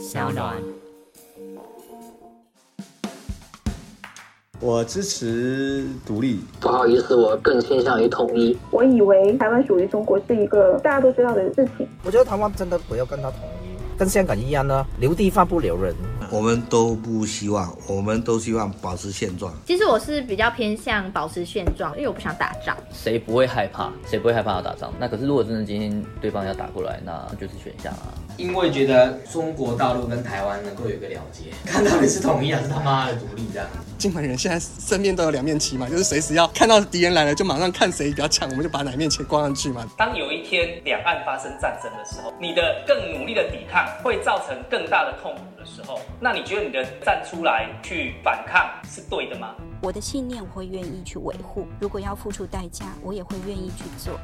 小暖。我支持独立。不好意思，我更倾向于统一。我以为台湾属于中国是一个大家都知道的事情。我觉得台湾真的不要跟他统一，跟香港一样呢，留地方不留人。我们都不希望，我们都希望保持现状。其实我是比较偏向保持现状，因为我不想打仗。谁不会害怕？谁不会害怕要打仗？那可是如果真的今天对方要打过来，那就是选项啊。因为觉得中国大陆跟台湾能够有一个了结，看到底是统一还是他妈的独立这样。金门人现在身边都有两面旗嘛，就是随时要看到敌人来了，就马上看谁比较强，我们就把哪面旗挂上去嘛。当有一天两岸发生战争的时候，你的更努力的抵抗会造成更大的痛苦的时候，那你觉得你的站出来去反抗是对的吗？我的信念我会愿意去维护，如果要付出代价，我也会愿意去做。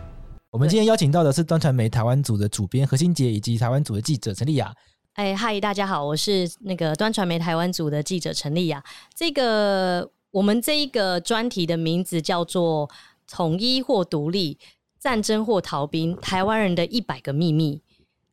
我们今天邀请到的是端传媒台湾组的主编何新杰，以及台湾组的记者陈丽雅。哎，嗨，大家好，我是那个端传媒台湾组的记者陈丽雅。这个我们这一个专题的名字叫做“统一或独立，战争或逃兵，台湾人的一百个秘密”。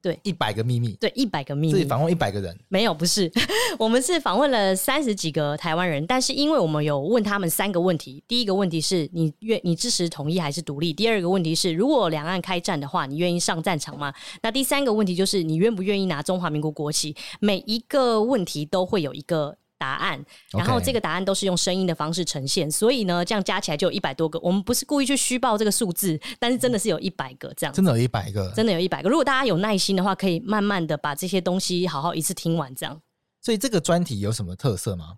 对，一百个秘密。对，一百个秘密。自己访问一百个人？没有，不是，我们是访问了三十几个台湾人，但是因为我们有问他们三个问题，第一个问题是你愿你支持统一还是独立？第二个问题是如果两岸开战的话，你愿意上战场吗？那第三个问题就是你愿不愿意拿中华民国国旗？每一个问题都会有一个。答案，然后这个答案都是用声音的方式呈现，所以呢，这样加起来就有一百多个。我们不是故意去虚报这个数字，但是真的是有一百个这样。真的有一百个，真的有一百个。如果大家有耐心的话，可以慢慢的把这些东西好好一次听完，这样。所以这个专题有什么特色吗？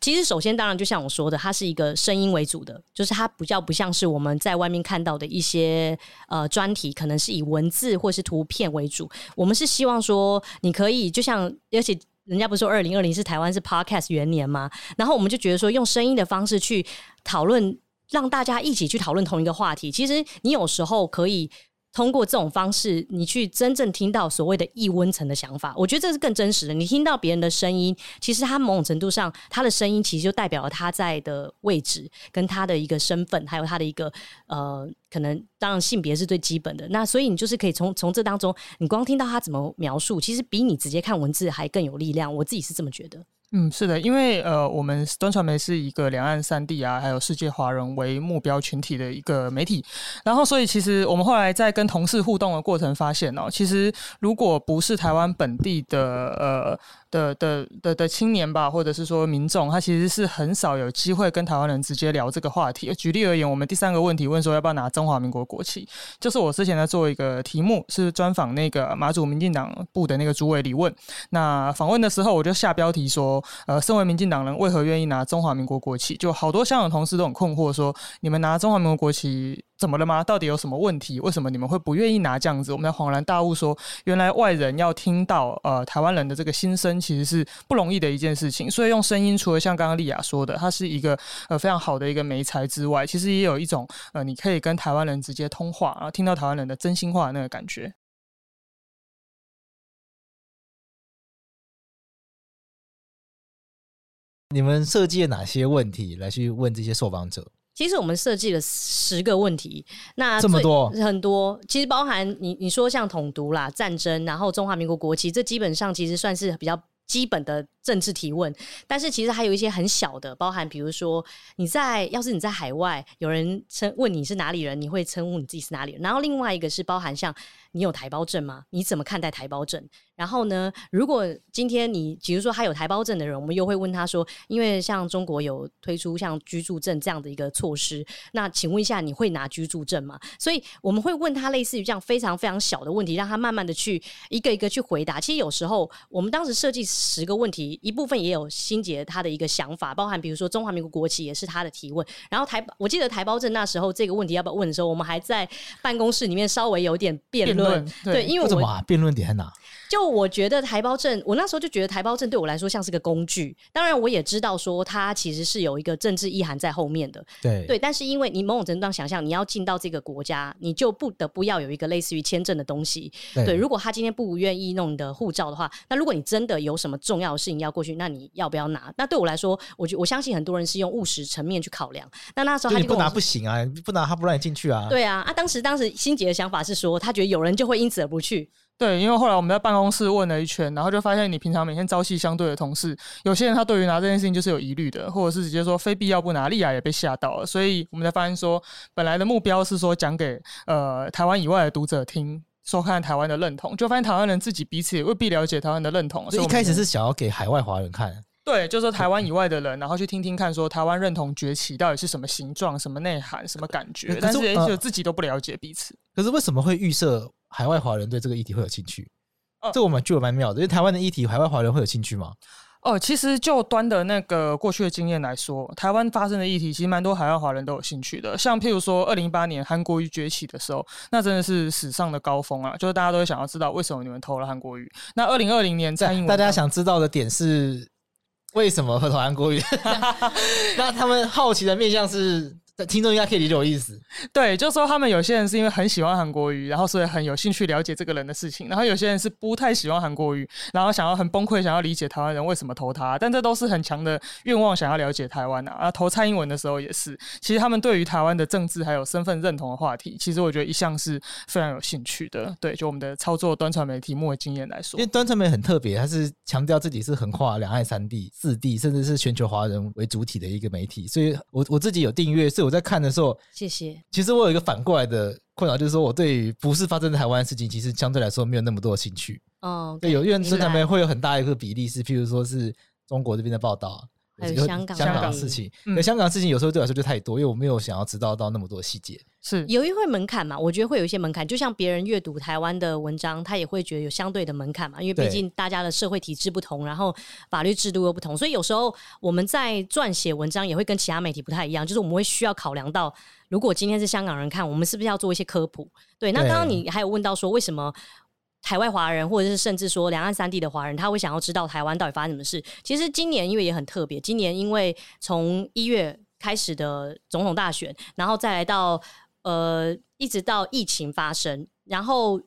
其实，首先当然就像我说的，它是一个声音为主的，就是它比较不像是我们在外面看到的一些呃专题，可能是以文字或是图片为主。我们是希望说，你可以就像而且。人家不是说二零二零是台湾是 Podcast 元年吗？然后我们就觉得说，用声音的方式去讨论，让大家一起去讨论同一个话题。其实你有时候可以。通过这种方式，你去真正听到所谓的异温层的想法，我觉得这是更真实的。你听到别人的声音，其实他某种程度上，他的声音其实就代表了他在的位置，跟他的一个身份，还有他的一个呃，可能当然性别是最基本的。那所以你就是可以从从这当中，你光听到他怎么描述，其实比你直接看文字还更有力量。我自己是这么觉得。嗯，是的，因为呃，我们端传媒是一个两岸三地啊，还有世界华人为目标群体的一个媒体，然后所以其实我们后来在跟同事互动的过程发现哦，其实如果不是台湾本地的呃。的的的的青年吧，或者是说民众，他其实是很少有机会跟台湾人直接聊这个话题。举例而言，我们第三个问题问说要不要拿中华民国国旗，就是我之前在做一个题目，是专访那个马祖民进党部的那个主委李问。那访问的时候，我就下标题说，呃，身为民进党人，为何愿意拿中华民国国旗？就好多香港同事都很困惑，说你们拿中华民国国旗。怎么了吗？到底有什么问题？为什么你们会不愿意拿这样子？我们才恍然大悟说，原来外人要听到呃台湾人的这个心声，其实是不容易的一件事情。所以用声音，除了像刚刚丽雅说的，它是一个呃非常好的一个媒材之外，其实也有一种呃你可以跟台湾人直接通话，然后听到台湾人的真心话的那个感觉。你们设计了哪些问题来去问这些受访者？其实我们设计了十个问题，那这么多？很多，其实包含你你说像统独啦、战争，然后中华民国国旗，这基本上其实算是比较基本的政治提问。但是其实还有一些很小的，包含比如说你在要是你在海外，有人称问你是哪里人，你会称呼你自己是哪里人。然后另外一个是包含像你有台胞证吗？你怎么看待台胞证？然后呢，如果今天你，比如说他有台胞证的人，我们又会问他说，因为像中国有推出像居住证这样的一个措施，那请问一下，你会拿居住证吗？所以我们会问他类似于这样非常非常小的问题，让他慢慢的去一个一个去回答。其实有时候我们当时设计十个问题，一部分也有心杰他的一个想法，包含比如说中华民国国旗也是他的提问。然后台，我记得台胞证那时候这个问题要不要问的时候，我们还在办公室里面稍微有点辩论，对，对，因为我怎么啊？辩论点在哪？就我觉得台胞证，我那时候就觉得台胞证对我来说像是个工具。当然，我也知道说它其实是有一个政治意涵在后面的。对对，但是因为你某种程度上想象，你要进到这个国家，你就不得不要有一个类似于签证的东西。对，对，如果他今天不愿意弄你的护照的话，那如果你真的有什么重要的事情要过去，那你要不要拿？那对我来说，我觉我相信很多人是用务实层面去考量。那那时候他就不拿不行啊，不拿他不让你进去啊。对啊，啊，当时当时心杰的想法是说，他觉得有人就会因此而不去。对，因为后来我们在办公室问了一圈，然后就发现你平常每天朝夕相对的同事，有些人他对于拿这件事情就是有疑虑的，或者是直接说非必要不拿，莉亚也被吓到了。所以我们才发现说，本来的目标是说讲给呃台湾以外的读者听，说看台湾的认同，就发现台湾人自己彼此也未必了解台湾的认同。所以一开始是想要给海外华人看。对，就是说台湾以外的人，然后去听听看，说台湾认同崛起到底是什么形状、什么内涵、什么感觉，但是就自己都不了解彼此。可是为什么会预设海外华人对这个议题会有兴趣？哦、这我们就蛮妙的，因为台湾的议题，海外华人会有兴趣吗？哦，其实就端的那个过去的经验来说，台湾发生的议题，其实蛮多海外华人都有兴趣的。像譬如说，二零一八年韩国瑜崛起的时候，那真的是史上的高峰啊！就是大家都会想要知道为什么你们投了韩国瑜。那二零二零年蔡英文，大家想知道的点是。为什么会投韩国瑜？那他们好奇的面向是。听众应该可以理解我意思，对，就是说他们有些人是因为很喜欢韩国瑜，然后所以很有兴趣了解这个人的事情，然后有些人是不太喜欢韩国瑜，然后想要很崩溃，想要理解台湾人为什么投他，但这都是很强的愿望，想要了解台湾啊。啊，投蔡英文的时候也是，其实他们对于台湾的政治还有身份认同的话题，其实我觉得一向是非常有兴趣的。对，就我们的操作端传媒题目的经验来说，因为端传媒很特别，它是强调自己是横跨两岸三地、四地，甚至是全球华人为主体的一个媒体，所以我我自己有订阅，所以我在看的时候。谢谢。其实我有一个反过来的困扰，就是说我对于不是发生在台湾的事情，其实相对来说没有那么多的兴趣。哦，对，有因为端传媒会有很大一个比例是，譬如说是中国这边的报道，还有香港香港事情。那香港的事情有时候对我来说就太多，因为我没有想要知道到那么多细节。是有一会门槛嘛？我觉得会有一些门槛，就像别人阅读台湾的文章，他也会觉得有相对的门槛嘛。因为毕竟大家的社会体制不同，然后法律制度又不同，所以有时候我们在撰写文章也会跟其他媒体不太一样，就是我们会需要考量到，如果今天是香港人看，我们是不是要做一些科普？对，那刚刚你还有问到说，为什么海外华人或者是甚至说两岸三地的华人，他会想要知道台湾到底发生什么事？其实今年因为也很特别，今年因为从一月开始的总统大选，然后再来到。呃，一直到疫情发生，然后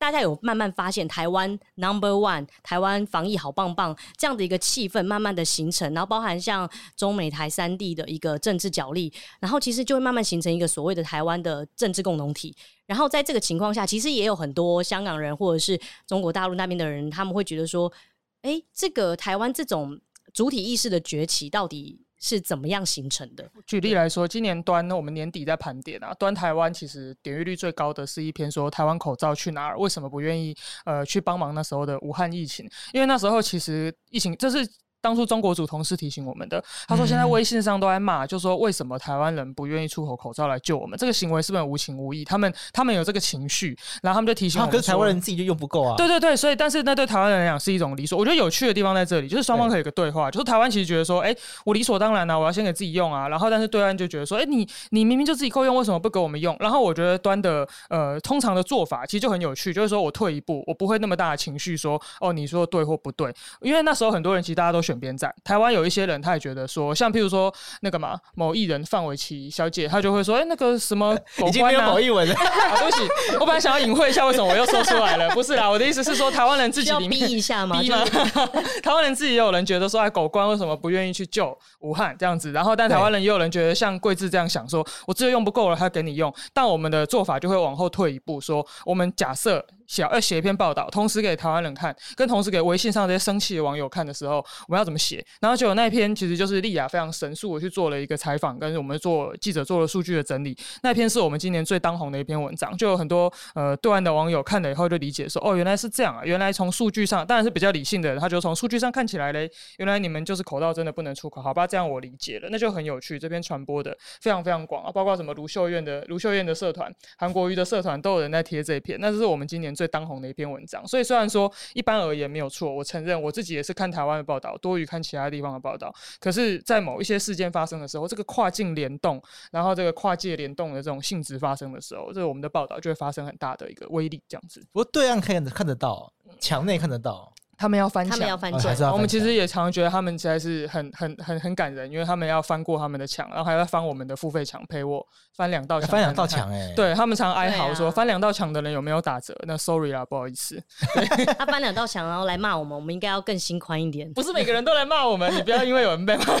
大家有慢慢发现台湾 Number One，台湾防疫好棒棒这样的一个气氛，慢慢的形成，然后包含像中美台三地的一个政治角力，然后其实就会慢慢形成一个所谓的台湾的政治共同体。然后在这个情况下，其实也有很多香港人或者是中国大陆那边的人，他们会觉得说，哎，这个台湾这种主体意识的崛起到底是怎么样形成的？举例来说，今年端我们年底在盘点啊，端台湾其实点阅率最高的是一篇说台湾口罩去哪儿？为什么不愿意呃去帮忙那时候的武汉疫情？因为那时候其实疫情这是。当初中国组同事提醒我们的，他说现在微信上都在骂，就说为什么台湾人不愿意出口口罩来救我们？这个行为是不是无情无义？他们他们有这个情绪，然后他们就提醒我们，可是台湾人自己就用不够啊。对对对，所以但是那对台湾人来讲是一种理所。我觉得有趣的地方在这里，就是双方可以有个对话，就是台湾其实觉得说，哎，我理所当然啊，我要先给自己用啊。然后但是对岸就觉得说，哎，你你明明就自己够用，为什么不给我们用？然后我觉得端的呃通常的做法其实就很有趣，就是说我退一步，我不会那么大的情绪说，哦，你说对或不对？因为那时候很多人其实大家都选边站，台湾。有一些人，他也觉得说，像譬如说那个嘛，某艺人范玮琪小姐，她就会说，哎、欸，那个什么 狗官、啊，已经没有某艺人了。啊，对不起，我本来想要隐晦一下，为什么我又说出来了？不是啦，我的意思是说，台湾人自己里面逼一下嘛，逼吗？台湾人自己也有人觉得说，哎，狗官为什么不愿意去救武汉这样子？然后，但台湾人也有人觉得像桂智这样想说，我自己用不够了，还要给你用。但我们的做法就会往后退一步，说我们假设。想要写一篇报道，同时给台湾人看，跟同时给微信上这些生气的网友看的时候，我们要怎么写？然后就有那篇，其实就是丽亚非常神速的去做了一个采访，跟我们做记者做了数据的整理。那篇是我们今年最当红的一篇文章，就有很多呃对岸的网友看了以后就理解说，哦，原来是这样啊！原来从数据上，当然是比较理性的，他就从数据上看起来嘞，原来你们就是口罩真的不能出口，好吧？这样我理解了，那就很有趣。这篇传播的非常非常广啊，包括什么卢秀燕的卢秀燕的社团、韩国瑜的社团都有人在贴这一篇，那这是我们今年最当红的一篇文章。所以虽然说一般而言没有错，我承认我自己也是看台湾的报道多于看其他地方的报道。可是，在某一些事件发生的时候，这个跨境联动，然后这个跨界联动的这种性质发生的时候，这个我们的报道就会发生很大的一个威力，这样子。不过对岸看看得到，墙内看得到。他们要翻墙，他们要翻哦墙。我们其实也常常觉得他们实在是很很很很感人，因为他们要翻过他们的墙，然后还要翻我们的付费墙，陪我翻两道墙，翻两道墙哎，对他们常哀嚎说、啊、翻两道墙的人有没有打折？那 sorry 啦，不好意思。他翻两道墙然后来骂我们，我们应该要更心宽一点。不是每个人都来骂我们，你不要因为有人被骂。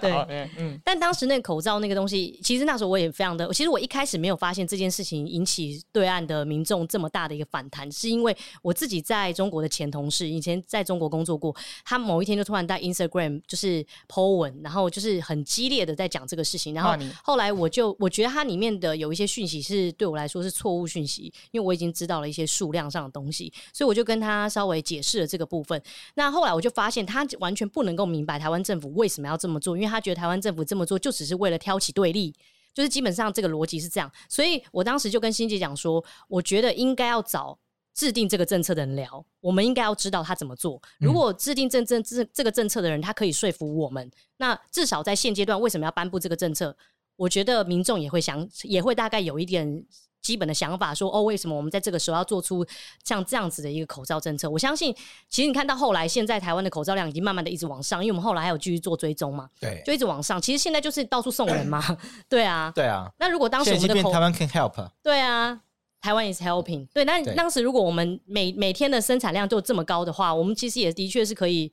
对，嗯。但当时那个口罩那个东西，其实那时候我也非常的，其实我一开始没有发现这件事情引起对岸的民众这么大的一个反弹，是因为我自己在中国的前同事以前在中国工作过，他某一天就突然在 Instagram 就是 po 文，然后就是很激烈的在讲这个事情，然后后来我就我觉得它里面的有一些讯息是对我来说是错误讯息，因为我已经知道了一些数量上的东西，所以我就跟他稍微解释了这个部分。那后来我就发现他完全不能够明白台湾政府为什么要这么做，因为他觉得台湾政府这么做就只是为了挑起对立，就是基本上这个逻辑是这样。所以我当时就跟欣姐讲说，我觉得应该要找。制定这个政策的人聊，我们应该要知道他怎么做。如果制定政政这这个政策的人，他可以说服我们，那至少在现阶段为什么要颁布这个政策？我觉得民众也会想，也会大概有一点基本的想法说，说哦，为什么我们在这个时候要做出像这样子的一个口罩政策？我相信，其实你看到后来，现在台湾的口罩量已经慢慢的一直往上，因为我们后来还有继续做追踪嘛，对，就一直往上。其实现在就是到处送人嘛，对啊，对啊。那如果当时我们的口台湾 can help，对啊。台湾也是 helping，对，那当时如果我们每每天的生产量就这么高的话，我们其实也的确是可以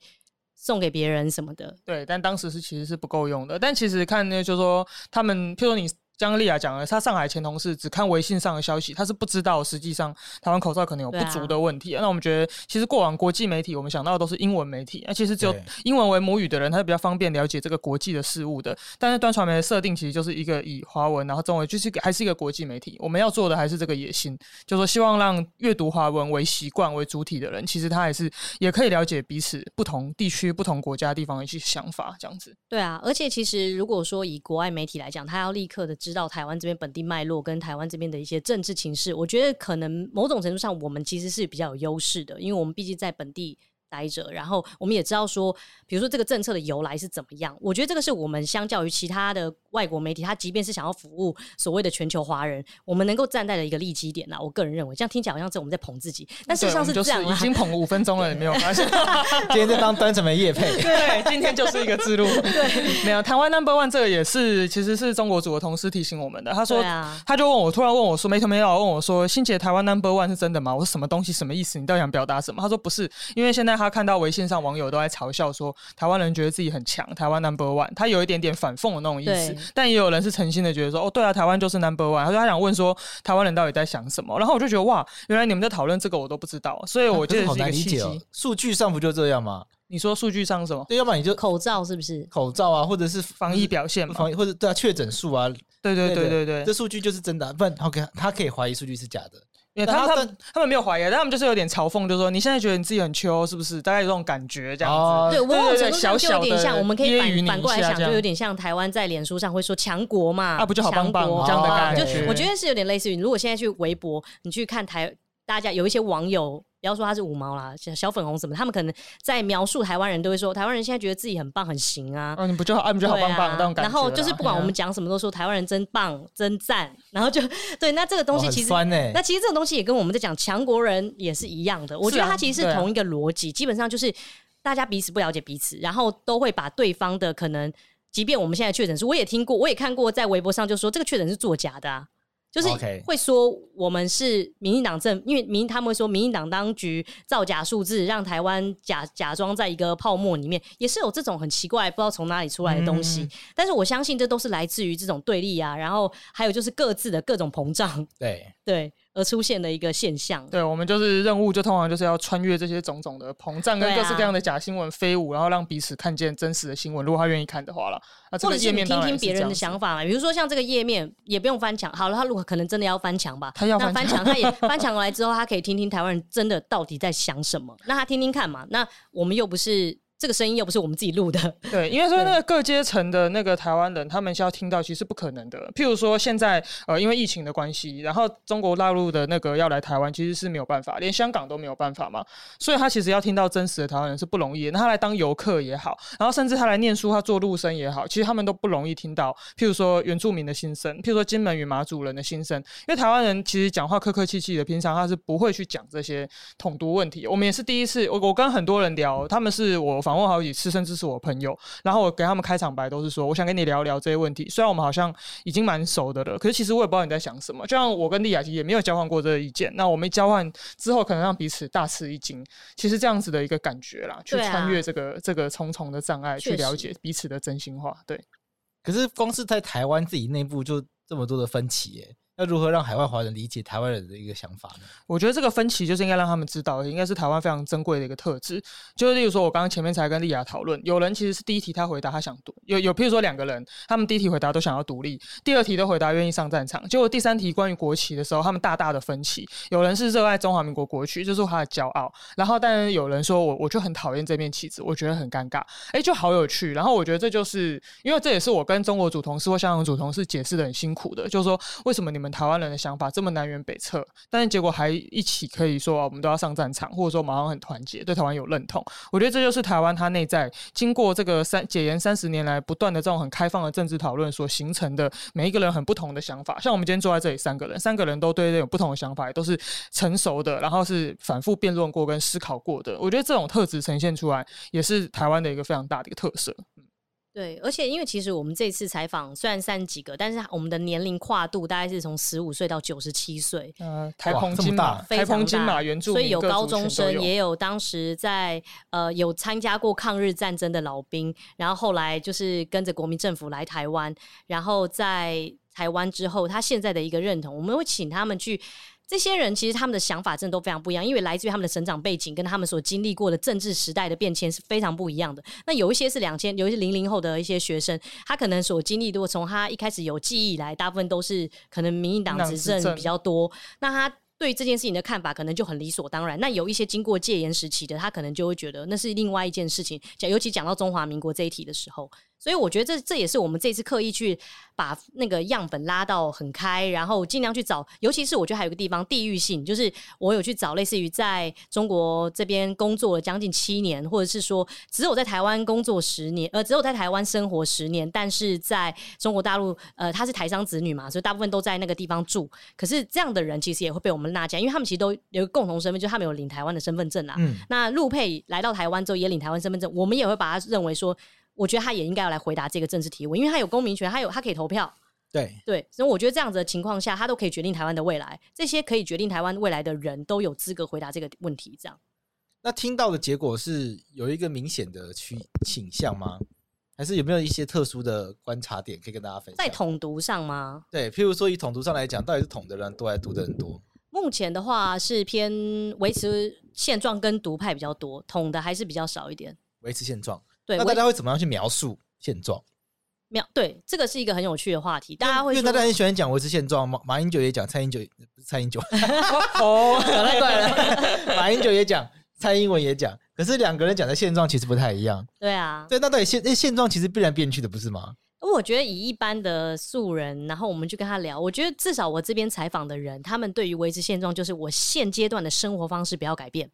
送给别人什么的。对，但当时是其实是不够用的。但其实看呢，就是说他们，譬如说你。江丽雅讲了，她上海前同事只看微信上的消息，他是不知道实际上台湾口罩可能有不足的问题。啊、那我们觉得，其实过往国际媒体，我们想到的都是英文媒体，那其实只有英文为母语的人，他是比较方便了解这个国际的事物的。但是端传媒的设定其实就是一个以华文，然后中文，就是还是一个国际媒体。我们要做的还是这个野心，就是说希望让阅读华文为习惯为主体的人，其实他还是也可以了解彼此不同地区、不同国家地方的一些想法，这样子。对啊，而且其实如果说以国外媒体来讲，他要立刻的知道台湾这边本地脉络跟台湾这边的一些政治情势，我觉得可能某种程度上，我们其实是比较有优势的，因为我们毕竟在本地。待着，然后我们也知道说，比如说这个政策的由来是怎么样。我觉得这个是我们相较于其他的外国媒体，他即便是想要服务所谓的全球华人，我们能够站在的一个利基点啦。我个人认为，这样听起来好像是我们在捧自己，但事实上是这样。已经捧了五分钟了，你没有发现？今天就当端传媒业配。对，今天就是一个记录。对，没有台湾 Number One 这个也是，其实是中国组的同事提醒我们的。他说，啊、他就问我，突然问我说，没头没脑问我说，欣洁台湾 Number One 是真的吗？我说什么东西，什么意思？你到底想表达什么？他说不是，因为现在他看到微信上。网友都在嘲笑说，台湾人觉得自己很强，台湾 number one，他有一点点反讽的那种意思。但也有人是诚心的觉得说，哦，对啊，台湾就是 number one。他说他想问说，台湾人到底在想什么？然后我就觉得哇，原来你们在讨论这个，我都不知道。所以我觉得是一个契机。啊哦、数据上不就这样吗？你说数据上什么？对，要不然你就口罩是不是？口罩啊，或者是防疫表现嘛，防疫或者对啊，确诊数啊，对对对对对，对，对，这数据就是真的，不然 OK，他可以怀疑数据是假的。因为他们他们他们没有怀疑，但他们就是有点嘲讽，就是说你现在觉得你自己很秋，是不是？大概有这种感觉这样子。哦、对，某种程度上就有点像，我们可以反反过来想，就有点像台湾在脸书上会说强国嘛，啊，不就好棒棒这样的感觉？就我觉得是有点类似于，如果现在去微博，你去看台，大家有一些网友。不要说他是五毛啦，小粉红什么，他们可能在描述台湾人都会说，台湾人现在觉得自己很棒很行啊。嗯，你不就啊，你不就好棒棒那种感觉。然后就是不管我们讲什么，都说台湾人真棒真赞。然后就对，那这个东西其实，欸、那其实这个东西也跟我们在讲强国人也是一样的。我觉得它其实是同一个逻辑，基本上就是大家彼此不了解彼此，然后都会把对方的可能，即便我们现在确诊是，我也听过，我也看过，在微博上就说这个确诊是作假的啊。就是会说我们是民进党政，因为民他们会说民进党当局造假数字，让台湾假假装在一个泡沫里面，也是有这种很奇怪不知道从哪里出来的东西。嗯、但是我相信这都是来自于这种对立啊，然后还有就是各自的各种膨胀。对对。而出现的一个现象，对，我们就是任务，就通常就是要穿越这些种种的膨胀跟各式各样的假新闻飞舞，啊、然后让彼此看见真实的新闻。如果他愿意看的话了，那这个页面或者是你听听别人的想法嘛，比如说像这个页面也不用翻墙。好了，他如果可能真的要翻墙吧，他要翻墙，他也 翻墙来之后，他可以听听台湾人真的到底在想什么。那他听听看嘛，那我们又不是。这个声音又不是我们自己录的。对，因为说那个各阶层的那个台湾人，他们需要听到，其实是不可能的。譬如说现在呃，因为疫情的关系，然后中国大陆的那个要来台湾，其实是没有办法，连香港都没有办法嘛。所以他其实要听到真实的台湾人是不容易的。那他来当游客也好，然后甚至他来念书，他做陆生也好，其实他们都不容易听到。譬如说原住民的心声，譬如说金门与马祖人的心声，因为台湾人其实讲话客客气气的，平常他是不会去讲这些统独问题。我们也是第一次，我我跟很多人聊，他们是我访问好几次，甚至是我朋友，然后我给他们开场白都是说，我想跟你聊聊这些问题。虽然我们好像已经蛮熟的了，可是其实我也不知道你在想什么。就像我跟丽雅琪也没有交换过这个意见，那我们交换之后，可能让彼此大吃一惊。其实这样子的一个感觉啦，去穿越这个、啊、这个重重的障碍，去了解彼此的真心话。对。可是光是在台湾自己内部就这么多的分歧耶。要如何让海外华人理解台湾人的一个想法呢？我觉得这个分歧就是应该让他们知道，应该是台湾非常珍贵的一个特质。就是例如说，我刚刚前面才跟莉亚讨论，有人其实是第一题他回答他想独，有有譬如说两个人，他们第一题回答都想要独立，第二题都回答愿意上战场，结果第三题关于国旗的时候，他们大大的分歧。有人是热爱中华民国国旗，就是他的骄傲，然后但有人说我我就很讨厌这面旗子，我觉得很尴尬，哎，就好有趣。然后我觉得这就是因为这也是我跟中国组同事或香港组同事解释的很辛苦的，就是说为什么你们我们台湾人的想法。这么南辕北辙，但是结果还一起可以说，啊我们都要上战场，或者说马上很团结，对台湾有认同。我觉得这就是台湾它内在经过这个三解严三十年来不断的这种很开放的政治讨论所形成的每一个人很不同的想法。像我们今天坐在这里三个人，三个人都对这种不同的想法，也都是成熟的，然后是反复辩论过跟思考过的。我觉得这种特质呈现出来，也是台湾的一个非常大的一个特色。对，而且因为其实我们这次采访虽然三十几个，但是我们的年龄跨度大概是从十五岁到九十七岁。呃，台澎金马，台澎金马原住，所以有高中生，也有当时在呃有参加过抗日战争的老兵，然后后来就是跟着国民政府来台湾，然后在台湾之后，他现在的一个认同，我们会请他们去。这些人其实他们的想法真的都非常不一样，因为来自于他们的成长背景跟他们所经历过的政治时代的变迁是非常不一样的。那有一些是两千，有一些零零后的一些学生，他可能所经历的，从他一开始有记忆以来，大部分都是可能民进党执政比较多，那他对这件事情的看法可能就很理所当然。那有一些经过戒严时期的，他可能就会觉得那是另外一件事情。讲尤其讲到中华民国这一题的时候。所以我觉得这这也是我们这次刻意去把那个样本拉到很开，然后尽量去找，尤其是我觉得还有个地方地域性，就是我有去找类似于在中国这边工作了将近七年，或者是说只有在台湾工作十年，呃，只有在台湾生活十年，但是在中国大陆，呃，他是台商子女嘛，所以大部分都在那个地方住。可是这样的人其实也会被我们纳进，因为他们其实都有个共同身份，就是他们有领台湾的身份证啊。嗯。那陆配来到台湾之后也领台湾身份证，我们也会把他认为说。我觉得他也应该要来回答这个政治提问，因为他有公民权，他有他可以投票。对对，所以我觉得这样子的情况下，他都可以决定台湾的未来。这些可以决定台湾未来的人都有资格回答这个问题。这样，那听到的结果是有一个明显的趋倾向吗？还是有没有一些特殊的观察点可以跟大家分享？在统独上吗？对，譬如说以统独上来讲，到底是统的人多还是独的人多？目前的话是偏维持现状跟独派比较多，统的还是比较少一点。维持现状。对，那大家会怎么样去描述现状？描对，这个是一个很有趣的话题。大家会因为大家很喜欢讲维持现状，马马英九也讲，蔡英九不是蔡英九 哦，讲太快了。马英九也讲，蔡英文也讲，可是两个人讲的现状其实不太一样。对啊，对，那到底现那现状其实必然变去的，不是吗？我觉得以一般的素人，然后我们去跟他聊，我觉得至少我这边采访的人，他们对于维持现状，就是我现阶段的生活方式不要改变。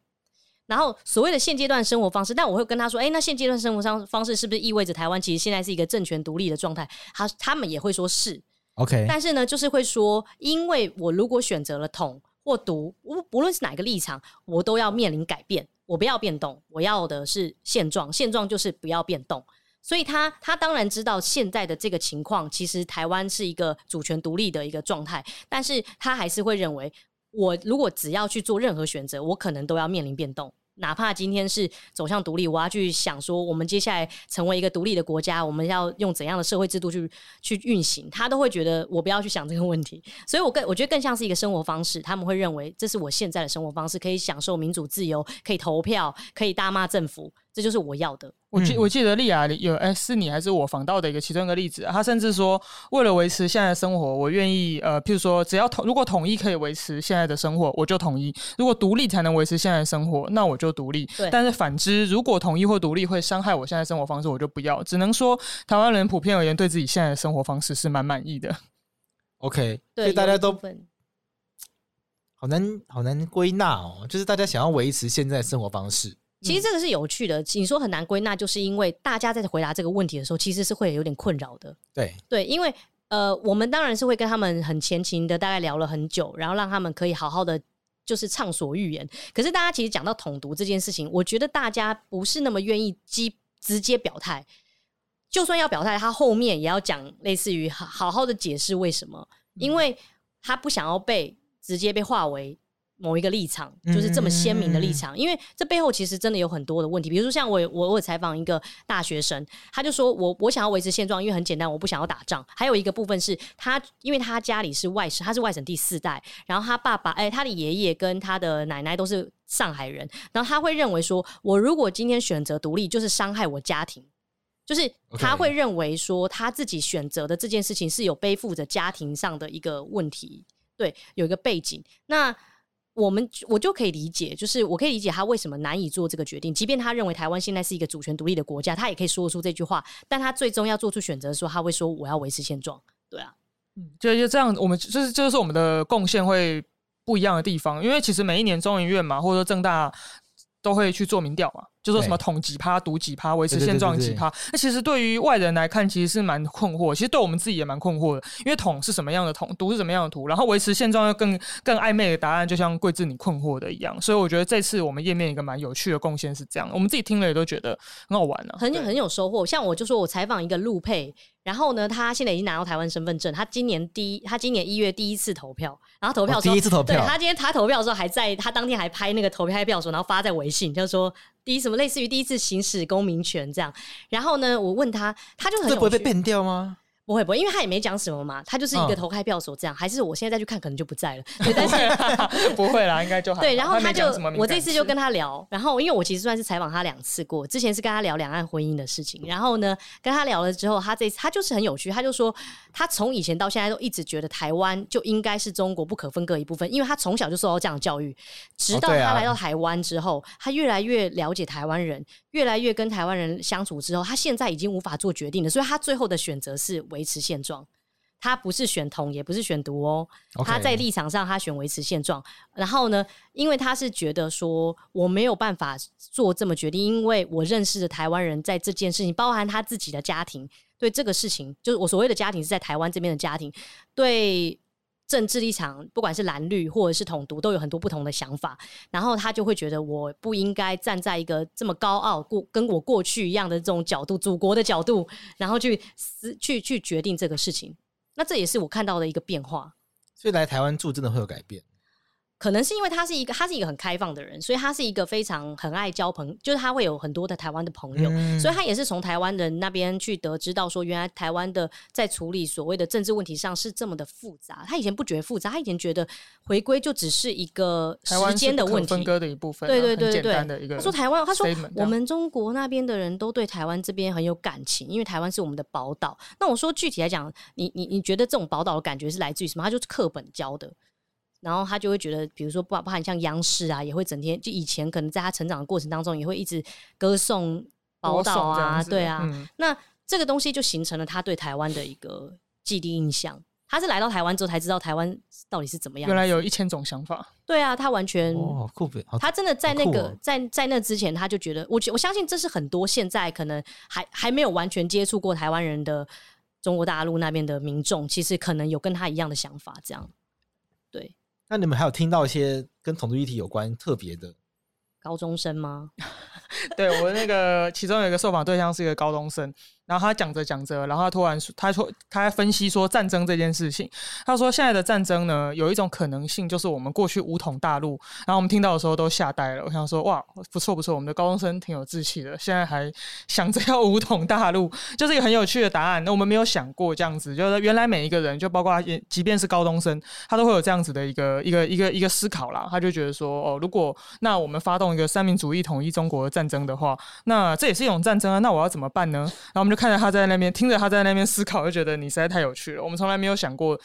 然后所谓的现阶段生活方式，但我会跟他说：“哎，那现阶段生活上方式是不是意味着台湾其实现在是一个政权独立的状态？”他他们也会说是 OK，但是呢，就是会说，因为我如果选择了统或独，不不论是哪个立场，我都要面临改变。我不要变动，我要的是现状，现状就是不要变动。所以他他当然知道现在的这个情况，其实台湾是一个主权独立的一个状态，但是他还是会认为，我如果只要去做任何选择，我可能都要面临变动。哪怕今天是走向独立，我要去想说，我们接下来成为一个独立的国家，我们要用怎样的社会制度去去运行，他都会觉得我不要去想这个问题。所以我更我觉得更像是一个生活方式，他们会认为这是我现在的生活方式，可以享受民主自由，可以投票，可以大骂政府，这就是我要的。我记我记得莉亚有哎，是你还是我访到的一个其中一个例子，他甚至说，为了维持现在的生活，我愿意呃，譬如说，只要统如果统一可以维持现在的生活，我就统一；如果独立才能维持现在的生活，那我就独立。对。但是反之，如果统一或独立会伤害我现在的生活方式，我就不要。只能说，台湾人普遍而言，对自己现在的生活方式是蛮满意的。OK，所以大家都好难好难归纳哦，就是大家想要维持现在的生活方式。其实这个是有趣的，你说很难归纳，就是因为大家在回答这个问题的时候，其实是会有点困扰的。对对，因为呃，我们当然是会跟他们很前情的，大概聊了很久，然后让他们可以好好的就是畅所欲言。可是大家其实讲到统独这件事情，我觉得大家不是那么愿意直直接表态，就算要表态，他后面也要讲类似于好好好的解释为什么，因为他不想要被直接被划为。某一个立场就是这么鲜明的立场，因为这背后其实真的有很多的问题。比如说，像我我我采访一个大学生，他就说我我想要维持现状，因为很简单，我不想要打仗。还有一个部分是他，因为他家里是外省，他是外省第四代，然后他爸爸哎，他的爷爷跟他的奶奶都是上海人，然后他会认为说，我如果今天选择独立，就是伤害我家庭，就是他会认为说他自己选择的这件事情是有背负着家庭上的一个问题，对，有一个背景那。我们我就可以理解，就是我可以理解他为什么难以做这个决定。即便他认为台湾现在是一个主权独立的国家，他也可以说出这句话。但他最终要做出选择的时候，他会说：“我要维持现状。”对啊，嗯，就就这样，我们就是就是我们的贡献会不一样的地方。因为其实每一年中研院嘛，或者说正大都会去做民调嘛。就说什么统几趴、独几趴、维持现状几趴，那其实对于外人来看，其实是蛮困惑。其实对我们自己也蛮困惑的，因为统是什么样的统，独是什么样的独，然后维持现状要更更暧昧的答案，就像桂智你困惑的一样。所以我觉得这次我们页面一个蛮有趣的贡献是这样，我们自己听了也都觉得很好玩了、啊，很有很有收获。像我就说我采访一个陆配，然后呢，他现在已经拿到台湾身份证，他今年第一，他今年一月第一次投票，然后投票第一次投票，对他今天他投票的时候还在，他当天还拍那个投票票的时候，然后发在微信，就是说。第一什么类似于第一次行使公民权这样，然后呢，我问他，他就很不会被变掉吗？不会不会，因为他也没讲什么嘛，他就是一个投开票所这样，嗯、还是我现在再去看可能就不在了。对，但是不会啦，应该就好。对，然后他就他我这次就跟他聊，然后因为我其实算是采访他两次过，之前是跟他聊两岸婚姻的事情，然后呢跟他聊了之后，他这次他就是很有趣，他就说他从以前到现在都一直觉得台湾就应该是中国不可分割一部分，因为他从小就受到这样的教育，直到他来到台湾之后，他越来越了解台湾人，越来越跟台湾人相处之后，他现在已经无法做决定了，所以他最后的选择是维持现状。他不是选统，也不是选独哦。他在立场上，他选维持现状。然后呢，因为他是觉得说，我没有办法做这么决定，因为我认识的台湾人在这件事情，包含他自己的家庭，对这个事情，就是我所谓的家庭是在台湾这边的家庭，对政治立场，不管是蓝绿或者是统独，都有很多不同的想法。然后他就会觉得，我不应该站在一个这么高傲、过跟我过去一样的这种角度，祖国的角度，然后去思去去决定这个事情。那这也是我看到的一个变化，所以来台湾住真的会有改变。可能是因为他是一个，他是一个很开放的人，所以他是一个非常很爱交朋友，就是他会有很多的台湾的朋友，嗯、所以他也是从台湾人那边去得知到说，原来台湾的在处理所谓的政治问题上是这么的复杂。他以前不觉得复杂，他以前觉得回归就只是一个时间的问题，分割的一部分、啊。对对对对对，他说台湾，他说我们中国那边的人都对台湾这边很有感情，因为台湾是我们的宝岛。那我说具体来讲，你你你觉得这种宝岛的感觉是来自于什么？他就是课本教的。然后他就会觉得，比如说，不包含像央视啊，也会整天就以前可能在他成长的过程当中，也会一直歌颂宝岛啊，对啊。嗯、那这个东西就形成了他对台湾的一个既定印象。他是来到台湾之后才知道台湾到底是怎么样。原来有一千种想法。对啊，他完全哦，酷他真的在那个、哦、在在那之前，他就觉得，我我相信这是很多现在可能还还没有完全接触过台湾人的中国大陆那边的民众，其实可能有跟他一样的想法，这样对。那你们还有听到一些跟统独议题有关特别的高中生吗？对，我那个其中有一个受访对象是一个高中生，然后他讲着讲着，然后他突然他说他在分析说战争这件事情，他说现在的战争呢，有一种可能性就是我们过去武统大陆，然后我们听到的时候都吓呆了。我想说哇，不错不错，我们的高中生挺有志气的，现在还想着要武统大陆，就是一个很有趣的答案。那我们没有想过这样子，就是原来每一个人，就包括即便是高中生，他都会有这样子的一个一个一个一个思考啦。他就觉得说哦，如果那我们发动一个三民主义统一中国的战争的话，那这也是一种战争啊。那我要怎么办呢？然后我们就看着他在那边，听着他在那边思考，就觉得你实在太有趣了。我们从来没有想过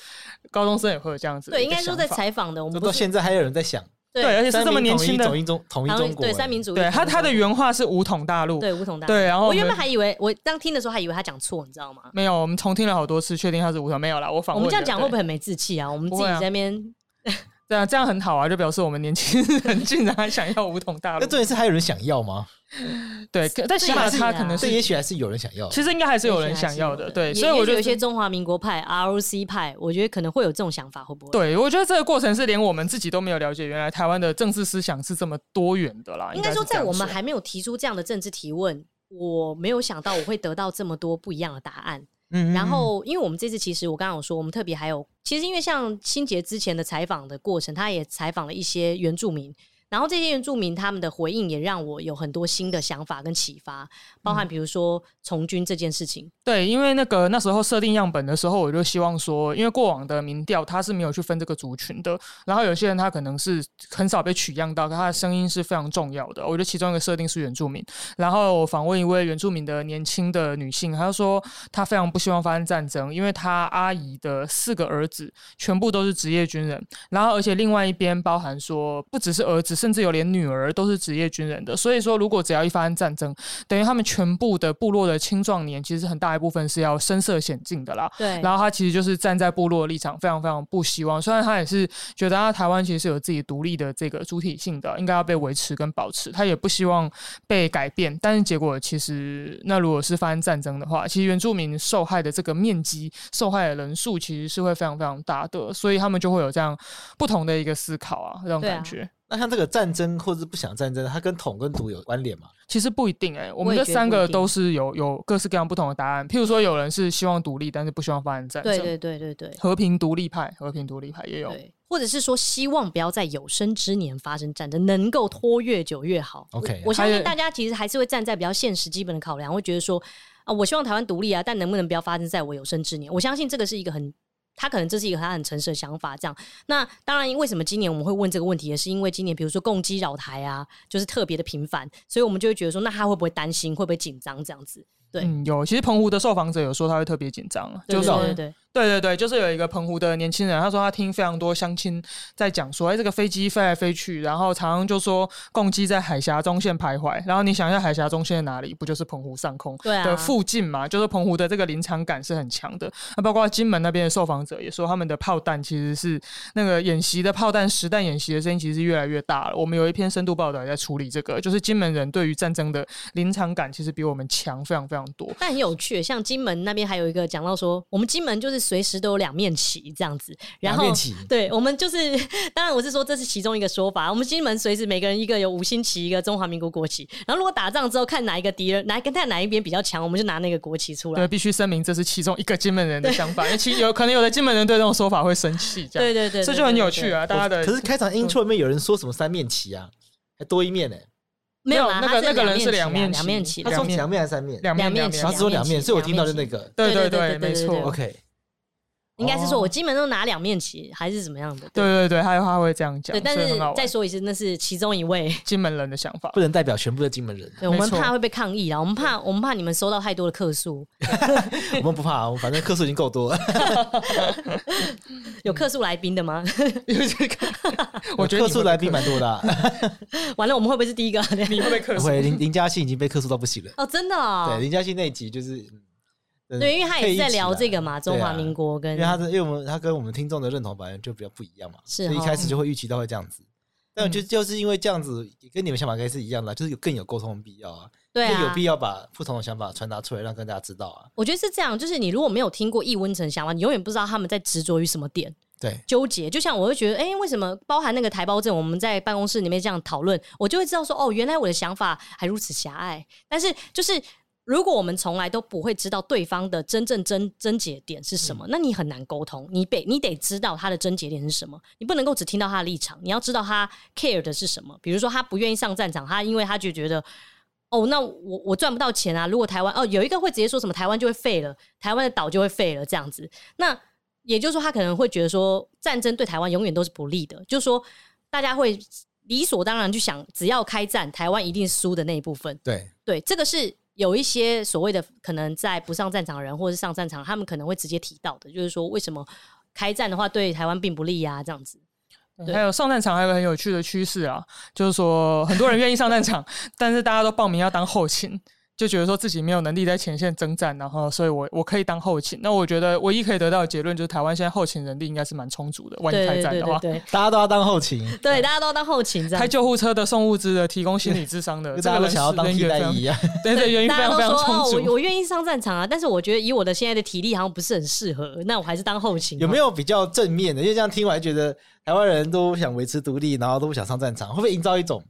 高中生也会有这样子。对，应该说在采访的，我们到现在还有人在想。对，而且是这么年轻的统一中统一中国，对三民主义。对他他的原话是五统大陆，对五统大陆。对，然后我，原本还以为我当听的时候还以为他讲错，你知道吗？没有，我们重听了好多次，确定他是五统。没有啦，我反问。我们这样讲会不会很没志气啊？我们自己在那边。对啊，这样很好啊，就表示我们年轻人 竟然还想要武统大陆。那重点是还有人想要吗？对，但起码他可能是，这也许还是有人想要。其实应该还是有人想要的，对。所以我觉得有些中华民国派、ROC 派，我觉得可能会有这种想法，会不会？对，我觉得这个过程是连我们自己都没有了解，原来台湾的政治思想是这么多元的啦。应该说，在我们还没有提出这样的政治提问，我没有想到我会得到这么多不一样的答案。嗯，然后，因为我们这次其实我刚刚有说，我们特别还有，其实因为像新杰之前的采访的过程，他也采访了一些原住民。然后这些原住民他们的回应也让我有很多新的想法跟启发，包含比如说从军这件事情。对，因为那个那时候设定样本的时候，我就希望说，因为过往的民调他是没有去分这个族群的，然后有些人他可能是很少被取样到，他的声音是非常重要的。我觉得其中一个设定是原住民，然后我访问一位原住民的年轻的女性，她就说她非常不希望发生战争，因为她阿姨的四个儿子全部都是职业军人，然后而且另外一边包含说不只是儿子。甚至有连女儿都是职业军人的，所以说如果只要一发生战争，等于他们全部的部落的青壮年，其实很大一部分是要身涉险境的啦。对，然后他其实就是站在部落的立场，非常非常不希望。虽然他也是觉得啊台湾其实是有自己独立的这个主体性的，应该要被维持跟保持，他也不希望被改变。但是结果其实，那如果是发生战争的话，其实原住民受害的这个面积、受害的人数其实是会非常非常大的，所以他们就会有这样不同的一个思考啊，这种感觉。那像这个战争或者是不想战争，它跟统跟独有关联吗？其实不一定哎、欸，我们这三个都是有有各式各样不同的答案。譬如说，有人是希望独立，但是不希望发生战争。对对对对对，和平独立派，和平独立派也有。对，或者是说希望不要在有生之年发生战争，能够拖越久越好。OK，我，我相信大家其实还是会站在比较现实基本的考量，会觉得说啊，我希望台湾独立啊，但能不能不要发生在我有生之年？我相信这个是一个很。他可能这是一个他很诚实的想法，这样。那当然，为什么今年我们会问这个问题，也是因为今年比如说共机扰台啊，就是特别的频繁，所以我们就会觉得说，那他会不会担心，会不会紧张这样子？对，嗯，有。其实澎湖的受访者有说他会特别紧张，就是对对对。对对对，就是有一个澎湖的年轻人，他说他听非常多乡亲在讲说，哎，这个飞机飞来飞去，然后常常就说共机在海峡中线徘徊。然后你想一下，海峡中线在哪里？不就是澎湖上空的附近嘛？啊、就是澎湖的这个临场感是很强的。那包括金门那边的受访者也说，他们的炮弹其实是那个演习的炮弹实弹演习的声音其实是越来越大了。我们有一篇深度报道也在处理这个，就是金门人对于战争的临场感其实比我们强非常非常多。但很有趣，像金门那边还有一个讲到说，我们金门就是。随时都有两面旗这样子，然后对我们就是，当然我是说这是其中一个说法。我们金门随时每个人一个有五星旗，一个中华民国国旗。然后如果打仗之后看哪一个敌人，哪跟他哪一边比较强，我们就拿那个国旗出来。对，必须声明这是其中一个金门人的想法，因为其有可能有的金门人对这种说法会生气。这样对对对，这就很有趣啊！大家的可是开场 intro 里面有人说什么三面旗啊，还多一面呢？没有，那个那个人是两面两面旗，他说两面还是三面？两面旗，他说两面，所以我听到的那个，对对对，没错，OK。应该是说，我基本都拿两面旗，还是怎么样的？对对对，他他会这样讲。对，但是再说一次，那是其中一位金门人的想法，不能代表全部的金门人。对，我们怕会被抗议啦，我们怕我们怕你们收到太多的客诉。我们不怕，我们反正客诉已经够多了。有客诉来宾的吗？我觉得客诉来宾蛮多的。完了，我们会不会是第一个？你会不会客诉？会，林林嘉欣已经被客诉到不行了。哦，真的哦。对，林嘉欣那一集就是。对，因为他也是在聊这个嘛，中华民国跟，因为他的，因为我们他跟我们听众的认同反正就比较不一样嘛，是，所以一开始就会预期到会这样子。但我觉得就是因为这样子，跟你们想法应该是一样的，就是有更有沟通的必要啊，对，有必要把不同的想法传达出来，让大家知道啊。我觉得是这样，就是你如果没有听过易温层想法，你永远不知道他们在执着于什么点，对，纠结。就像我会觉得，哎，为什么包含那个台胞证，我们在办公室里面这样讨论，我就会知道说，哦，原来我的想法还如此狭隘。但是就是。如果我们从来都不会知道对方的真正症症结点是什么，嗯、那你很难沟通。你得你得知道他的症结点是什么，你不能够只听到他的立场，你要知道他 care 的是什么。比如说他不愿意上战场，他因为他就觉得，哦，那我我赚不到钱啊。如果台湾哦有一个会直接说什么台湾就会废了，台湾的岛就会废了这样子，那也就是说他可能会觉得说战争对台湾永远都是不利的，就是说大家会理所当然去想，只要开战，台湾一定输的那一部分。对对，这个是。有一些所谓的可能在不上战场的人，或者是上战场，他们可能会直接提到的，就是说为什么开战的话对台湾并不利呀、啊？这样子。对，还有上战场还有个很有趣的趋势啊，就是说很多人愿意上战场，但是大家都报名要当后勤。就觉得说自己没有能力在前线征战，然后所以我我可以当后勤。那我觉得唯一可以得到的结论就是台湾现在后勤人力应该是蛮充足的。万一开战的话，对对对 对，大家都要当后勤。对，大家都要当后勤。开救护车的、送物资的、提供心理智商的，大家都想要当替代役啊。对对，原因非常非常充足。哦、我我愿意上战场啊，但是我觉得以我的现在的体力好像不是很适合，那我还是当后勤。有没有比较正面的？因为这样听完觉得台湾人都想维持独立，然后都不想上战场，会不会营造一种？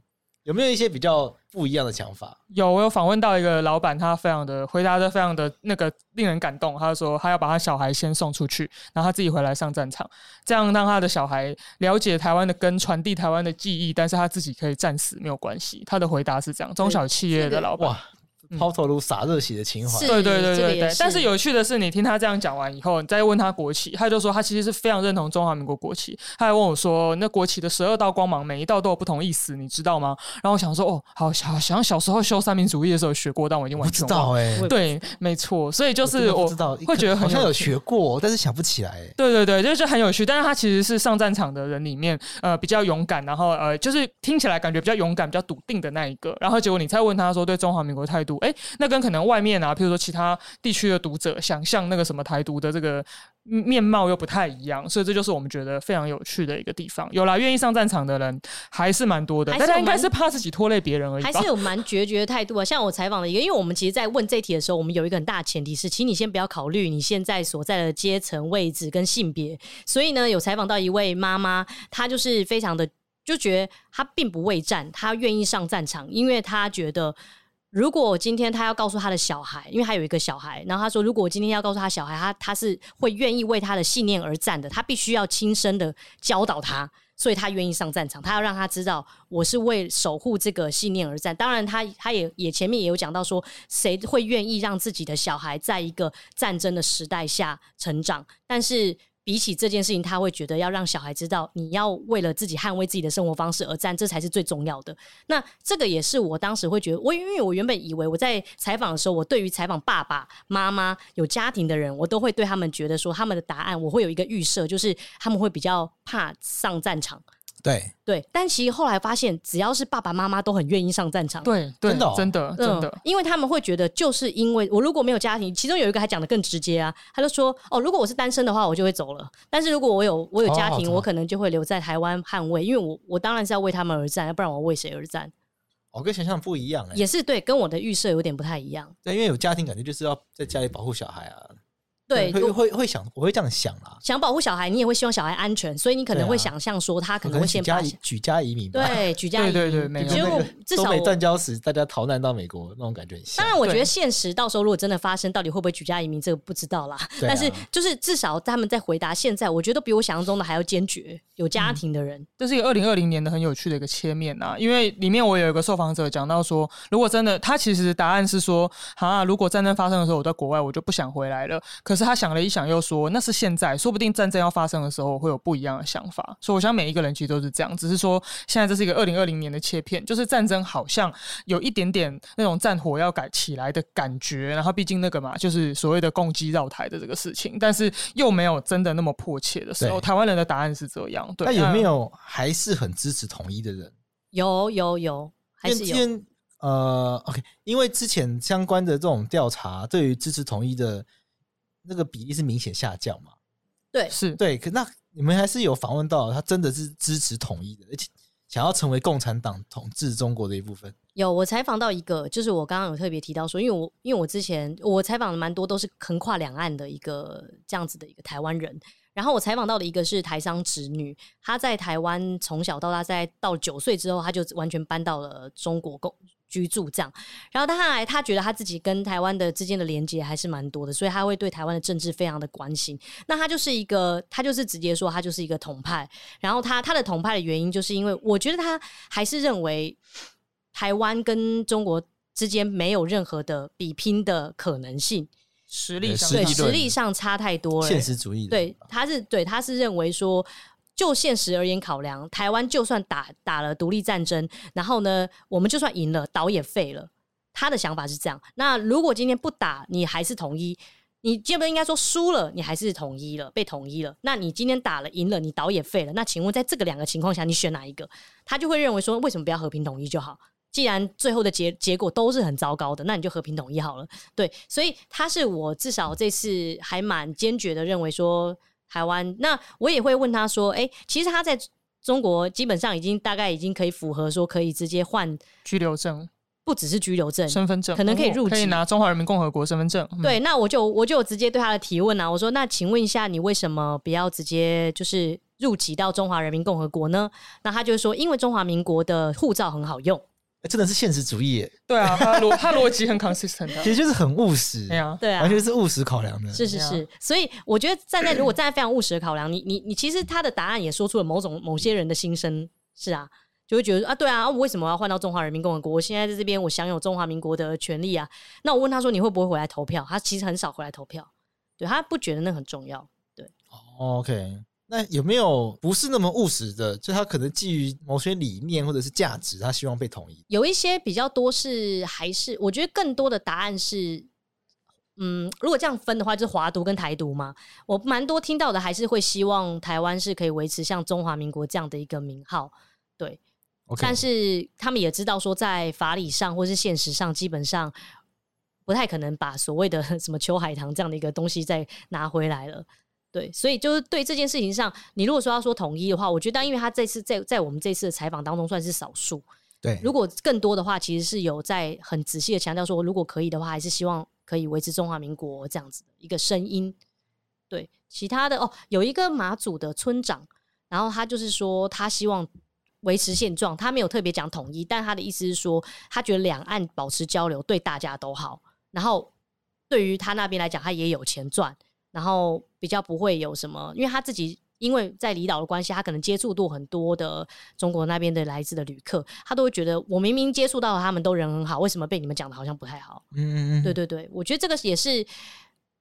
有没有一些比较不一样的想法？有，我有访问到一个老板，他非常的回答的非常的那个令人感动。他说他要把他小孩先送出去，然后他自己回来上战场，这样让他的小孩了解台湾的根，传递台湾的记忆，但是他自己可以战死没有关系。他的回答是这样，中小企业的老板。抛头颅洒热血的情怀，对对对对对。但是有趣的是，你听他这样讲完以后，你再问他国旗，他就说他其实是非常认同中华民国国旗。他还问我说：“那国旗的十二道光芒，每一道都有不同意思，你知道吗？” 然后我想说：“哦，好，好像小时候修三民主义的时候学过，但我已经完全忘了。”哎，对，没错。所以就是我知道会觉得好像有学过，但是想不起来。对对对，就是很有趣。但是他其实是上战场的人里面，呃，比较勇敢，然后呃，就是听起来感觉比较勇敢、比较笃定的那一个。然后结果你再问他说对中华民国态度，哎，那跟可能。外面啊，譬如说其他地区的读者想象那个什么台独的这个面貌又不太一样，所以这就是我们觉得非常有趣的一个地方。有啦，愿意上战场的人还是蛮多的，大家应该是怕自己拖累别人而已。还是有蛮决绝的态度啊。像我采访的一个，因为我们其实，在问这题的时候，我们有一个很大的前提是，请你先不要考虑你现在所在的阶层、位置跟性别。所以呢，有采访到一位妈妈，她就是非常的就觉得她并不畏战，她愿意上战场，因为她觉得。如果今天他要告诉他的小孩，因为他有一个小孩，然后他说，如果我今天要告诉他小孩，他他是会愿意为他的信念而战的，他必须要亲身的教导他，所以他愿意上战场，他要让他知道我是为守护这个信念而战。当然他，他他也也前面也有讲到说，谁会愿意让自己的小孩在一个战争的时代下成长？但是。比起这件事情，他会觉得要让小孩知道，你要为了自己捍卫自己的生活方式而战，这才是最重要的。那这个也是我当时会觉得，我因为我原本以为我在采访的时候，我对于采访爸爸妈妈有家庭的人，我都会对他们觉得说他们的答案，我会有一个预设，就是他们会比较怕上战场。对对，但其实后来发现，只要是爸爸妈妈都很愿意上战场。对，真的、哦、真的真的、嗯，因为他们会觉得，就是因为我如果没有家庭，其中有一个还讲的更直接啊，他就说：“哦，如果我是单身的话，我就会走了；但是如果我有我有家庭，我可能就会留在台湾捍卫，因为我我当然是要为他们而战，要不然我为谁而战？”我、哦、跟想象不一样哎、欸，也是对，跟我的预设有点不太一样。对，因为有家庭，感觉就是要在家里保护小孩啊。对，会会会想，我会这样想啦。想保护小孩，你也会希望小孩安全，所以你可能会想象说，他可能会先把举家举家移民。对，举家移民。对对对，结果至少断交时，大家逃难到美国那种感觉很像。当然，我觉得现实到时候如果真的发生，到底会不会举家移民，这个不知道啦。但是就是至少他们在回答现在，我觉得比我想象中的还要坚决。有家庭的人，这是一个二零二零年的很有趣的一个切面啊。因为里面我有一个受访者讲到说，如果真的他其实答案是说，啊，如果战争发生的时候我在国外，我就不想回来了。可是他想了一想，又说那是现在，说不定战争要发生的时候，会有不一样的想法。所以我想每一个人其实都是这样，只是说现在这是一个二零二零年的切片，就是战争好像有一点点那种战火要改起来的感觉。然后毕竟那个嘛，就是所谓的共机绕台的这个事情，但是又没有真的那么迫切的时候。台湾人的答案是这样。对，那有没有还是很支持统一的人？有有有，还是有。呃，OK，因为之前相关的这种调查，对于支持统一的那个比例是明显下降嘛？对，是对。可那你们还是有访问到他真的是支持统一的，而且想要成为共产党统治中国的一部分。有，我采访到一个，就是我刚刚有特别提到说，因为我因为我之前我采访的蛮多都是横跨两岸的一个这样子的一个台湾人。然后我采访到的一个是台商侄女，她在台湾从小到大，在到九岁之后，她就完全搬到了中国共居住这样。然后他还他觉得他自己跟台湾的之间的连接还是蛮多的，所以他会对台湾的政治非常的关心。那他就是一个，他就是直接说他就是一个统派。然后他他的统派的原因，就是因为我觉得他还是认为台湾跟中国之间没有任何的比拼的可能性。实力上对实力上差太多了，现实主义。对，他是对他是认为说，就现实而言考量，台湾就算打打了独立战争，然后呢，我们就算赢了，岛也废了。他的想法是这样。那如果今天不打，你还是统一，你基本应该说输了，你还是统一了，被统一了。那你今天打了赢了，你岛也废了。那请问，在这个两个情况下，你选哪一个？他就会认为说，为什么不要和平统一就好？既然最后的结结果都是很糟糕的，那你就和平统一好了。对，所以他是我至少这次还蛮坚决的认为说台湾。那我也会问他说，哎、欸，其实他在中国基本上已经大概已经可以符合说可以直接换居留证，不只是居留证，身份证可能可以入籍，可以拿中华人民共和国身份证。嗯、对，那我就我就直接对他的提问啊，我说那请问一下，你为什么不要直接就是入籍到中华人民共和国呢？那他就说，因为中华民国的护照很好用。真的是现实主义耶，对啊，他逻他逻辑很 consistent，其实就是很务实，对啊，对啊，完全是务实考量的，是是是，所以我觉得站在如果站在非常务实的考量，你你你其实他的答案也说出了某种某些人的心声，是啊，就会觉得啊，对啊，我为什么要换到中华人民共和国？我现在在这边，我享有中华民国的权利啊。那我问他说，你会不会回来投票？他其实很少回来投票，对，他不觉得那很重要，对，OK。那有没有不是那么务实的？就他可能基于某些理念或者是价值，他希望被统一。有一些比较多是还是，我觉得更多的答案是，嗯，如果这样分的话，就是华独跟台独嘛。我蛮多听到的还是会希望台湾是可以维持像中华民国这样的一个名号，对。但是他们也知道说，在法理上或是现实上，基本上不太可能把所谓的 什么秋海棠这样的一个东西再拿回来了。对，所以就是对这件事情上，你如果说要说统一的话，我觉得，因为他这次在在我们这次的采访当中算是少数。对，如果更多的话，其实是有在很仔细的强调说，如果可以的话，还是希望可以维持中华民国这样子的一个声音。对，其他的哦，有一个马祖的村长，然后他就是说，他希望维持现状，他没有特别讲统一，但他的意思是说，他觉得两岸保持交流对大家都好，然后对于他那边来讲，他也有钱赚。然后比较不会有什么，因为他自己因为在离岛的关系，他可能接触度很多的中国那边的来自的旅客，他都会觉得我明明接触到他们都人很好，为什么被你们讲的好像不太好？嗯嗯嗯，对对对，我觉得这个也是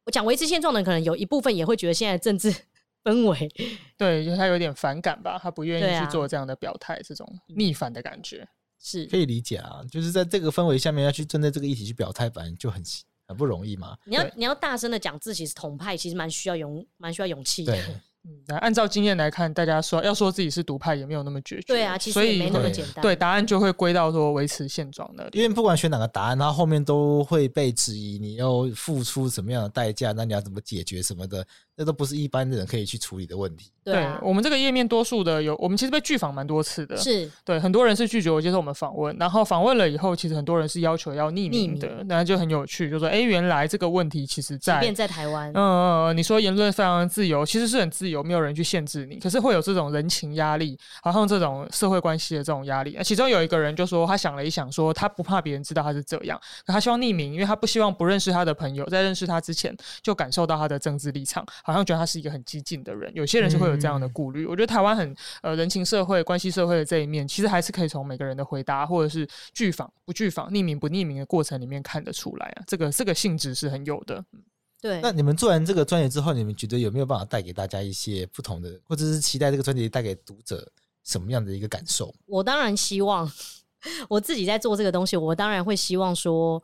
我讲维持现状的，可能有一部分也会觉得现在政治 氛围，对，就他有点反感吧，他不愿意去做这样的表态，这种逆反的感觉是可以理解啊，就是在这个氛围下面要去针对这个议题去表态，反正就很。很不容易嘛？你要你要大声的讲自己是统派，其实蛮需要勇，蛮需要勇气的。对，嗯，那按照经验来看，大家说要说自己是独派也没有那么决绝。对啊，其实也没那么简单。对，答案就会归到说维持现状的。因为不管选哪个答案，它后面都会被质疑，你要付出什么样的代价，那你要怎么解决什么的。这都不是一般的人可以去处理的问题。对，我们这个页面，多数的有我们其实被拒访蛮多次的。是对很多人是拒绝我接受我们访问，然后访问了以后，其实很多人是要求要匿名的，那就很有趣，就说哎，原来这个问题其实在，即便在台湾，嗯嗯嗯，你说言论非常的自由，其实是很自由，没有人去限制你，可是会有这种人情压力，好像这种社会关系的这种压力。其中有一个人就说，他想了一想，说他不怕别人知道他是这样，可他希望匿名，因为他不希望不认识他的朋友在认识他之前就感受到他的政治立场，好像觉得他是一个很。激进的人，有些人是会有这样的顾虑。嗯、我觉得台湾很呃人情社会、关系社会的这一面，其实还是可以从每个人的回答，或者是拒访不拒访、匿名不匿名的过程里面看得出来啊。这个这个性质是很有的。对。那你们做完这个专辑之后，你们觉得有没有办法带给大家一些不同的，或者是期待这个专辑带给读者什么样的一个感受？我当然希望 我自己在做这个东西，我当然会希望说。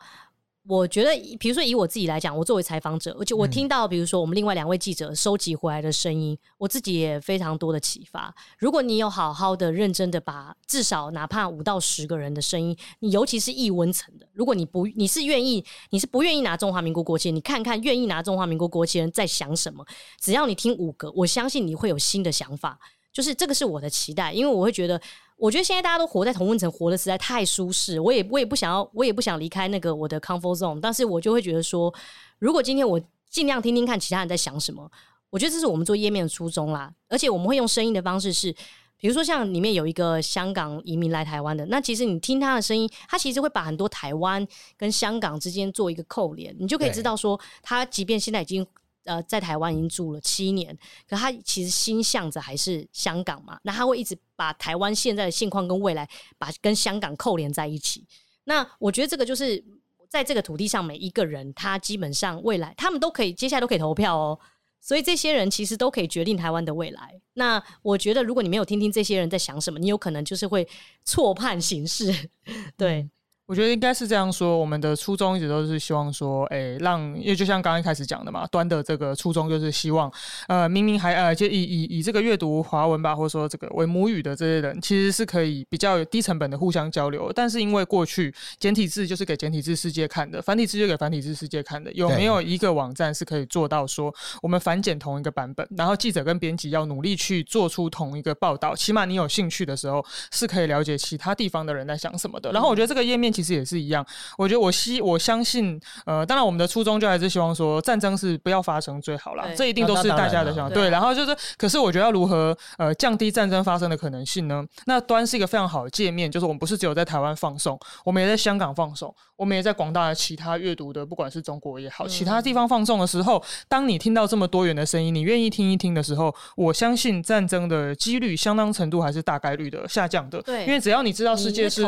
我觉得，比如说以我自己来讲，我作为采访者，而且我听到，比如说我们另外两位记者收集回来的声音，我自己也非常多的启发。如果你有好好的、认真的把至少哪怕五到十个人的声音，你尤其是异温层的，如果你不你是愿意，你是不愿意拿中华民国国旗，你看看愿意拿中华民国国旗人在想什么。只要你听五个，我相信你会有新的想法。就是这个是我的期待，因为我会觉得。我觉得现在大家都活在同温层，活得实在太舒适。我也我也不想要，我也不想离开那个我的 comfort zone。但是我就会觉得说，如果今天我尽量听听看其他人在想什么，我觉得这是我们做页面的初衷啦。而且我们会用声音的方式是，比如说像里面有一个香港移民来台湾的，那其实你听他的声音，他其实会把很多台湾跟香港之间做一个扣连，你就可以知道说，他即便现在已经呃在台湾已经住了七年，可他其实心向着还是香港嘛，那他会一直把台湾现在的现况跟未来把跟香港扣连在一起。那我觉得这个就是在这个土地上每一个人，他基本上未来他们都可以接下来都可以投票哦。所以这些人其实都可以决定台湾的未来。那我觉得，如果你没有听听这些人在想什么，你有可能就是会错判形势。对。我觉得应该是这样说，我们的初衷一直都是希望说，哎、欸，让，因为就像刚刚一开始讲的嘛，端的这个初衷就是希望，呃，明明还呃，就以以以这个阅读华文吧，或者说这个为母语的这些人，其实是可以比较有低成本的互相交流。但是因为过去简体字就是给简体字世界看的，繁体字就给繁体字世界看的，有没有一个网站是可以做到说，我们繁简同一个版本，然后记者跟编辑要努力去做出同一个报道，起码你有兴趣的时候是可以了解其他地方的人在想什么的。然后我觉得这个页面其实也是一样，我觉得我希我相信，呃，当然我们的初衷就还是希望说战争是不要发生最好啦，这一定都是大家的想法。对，然后就是，可是我觉得要如何呃降低战争发生的可能性呢？那端是一个非常好的界面，就是我们不是只有在台湾放送，我们也在香港放送，我们也在广大的其他阅读的，不管是中国也好，其他地方放送的时候，当你听到这么多元的声音，你愿意听一听的时候，我相信战争的几率相当程度还是大概率的下降的。对，因为只要你知道世界是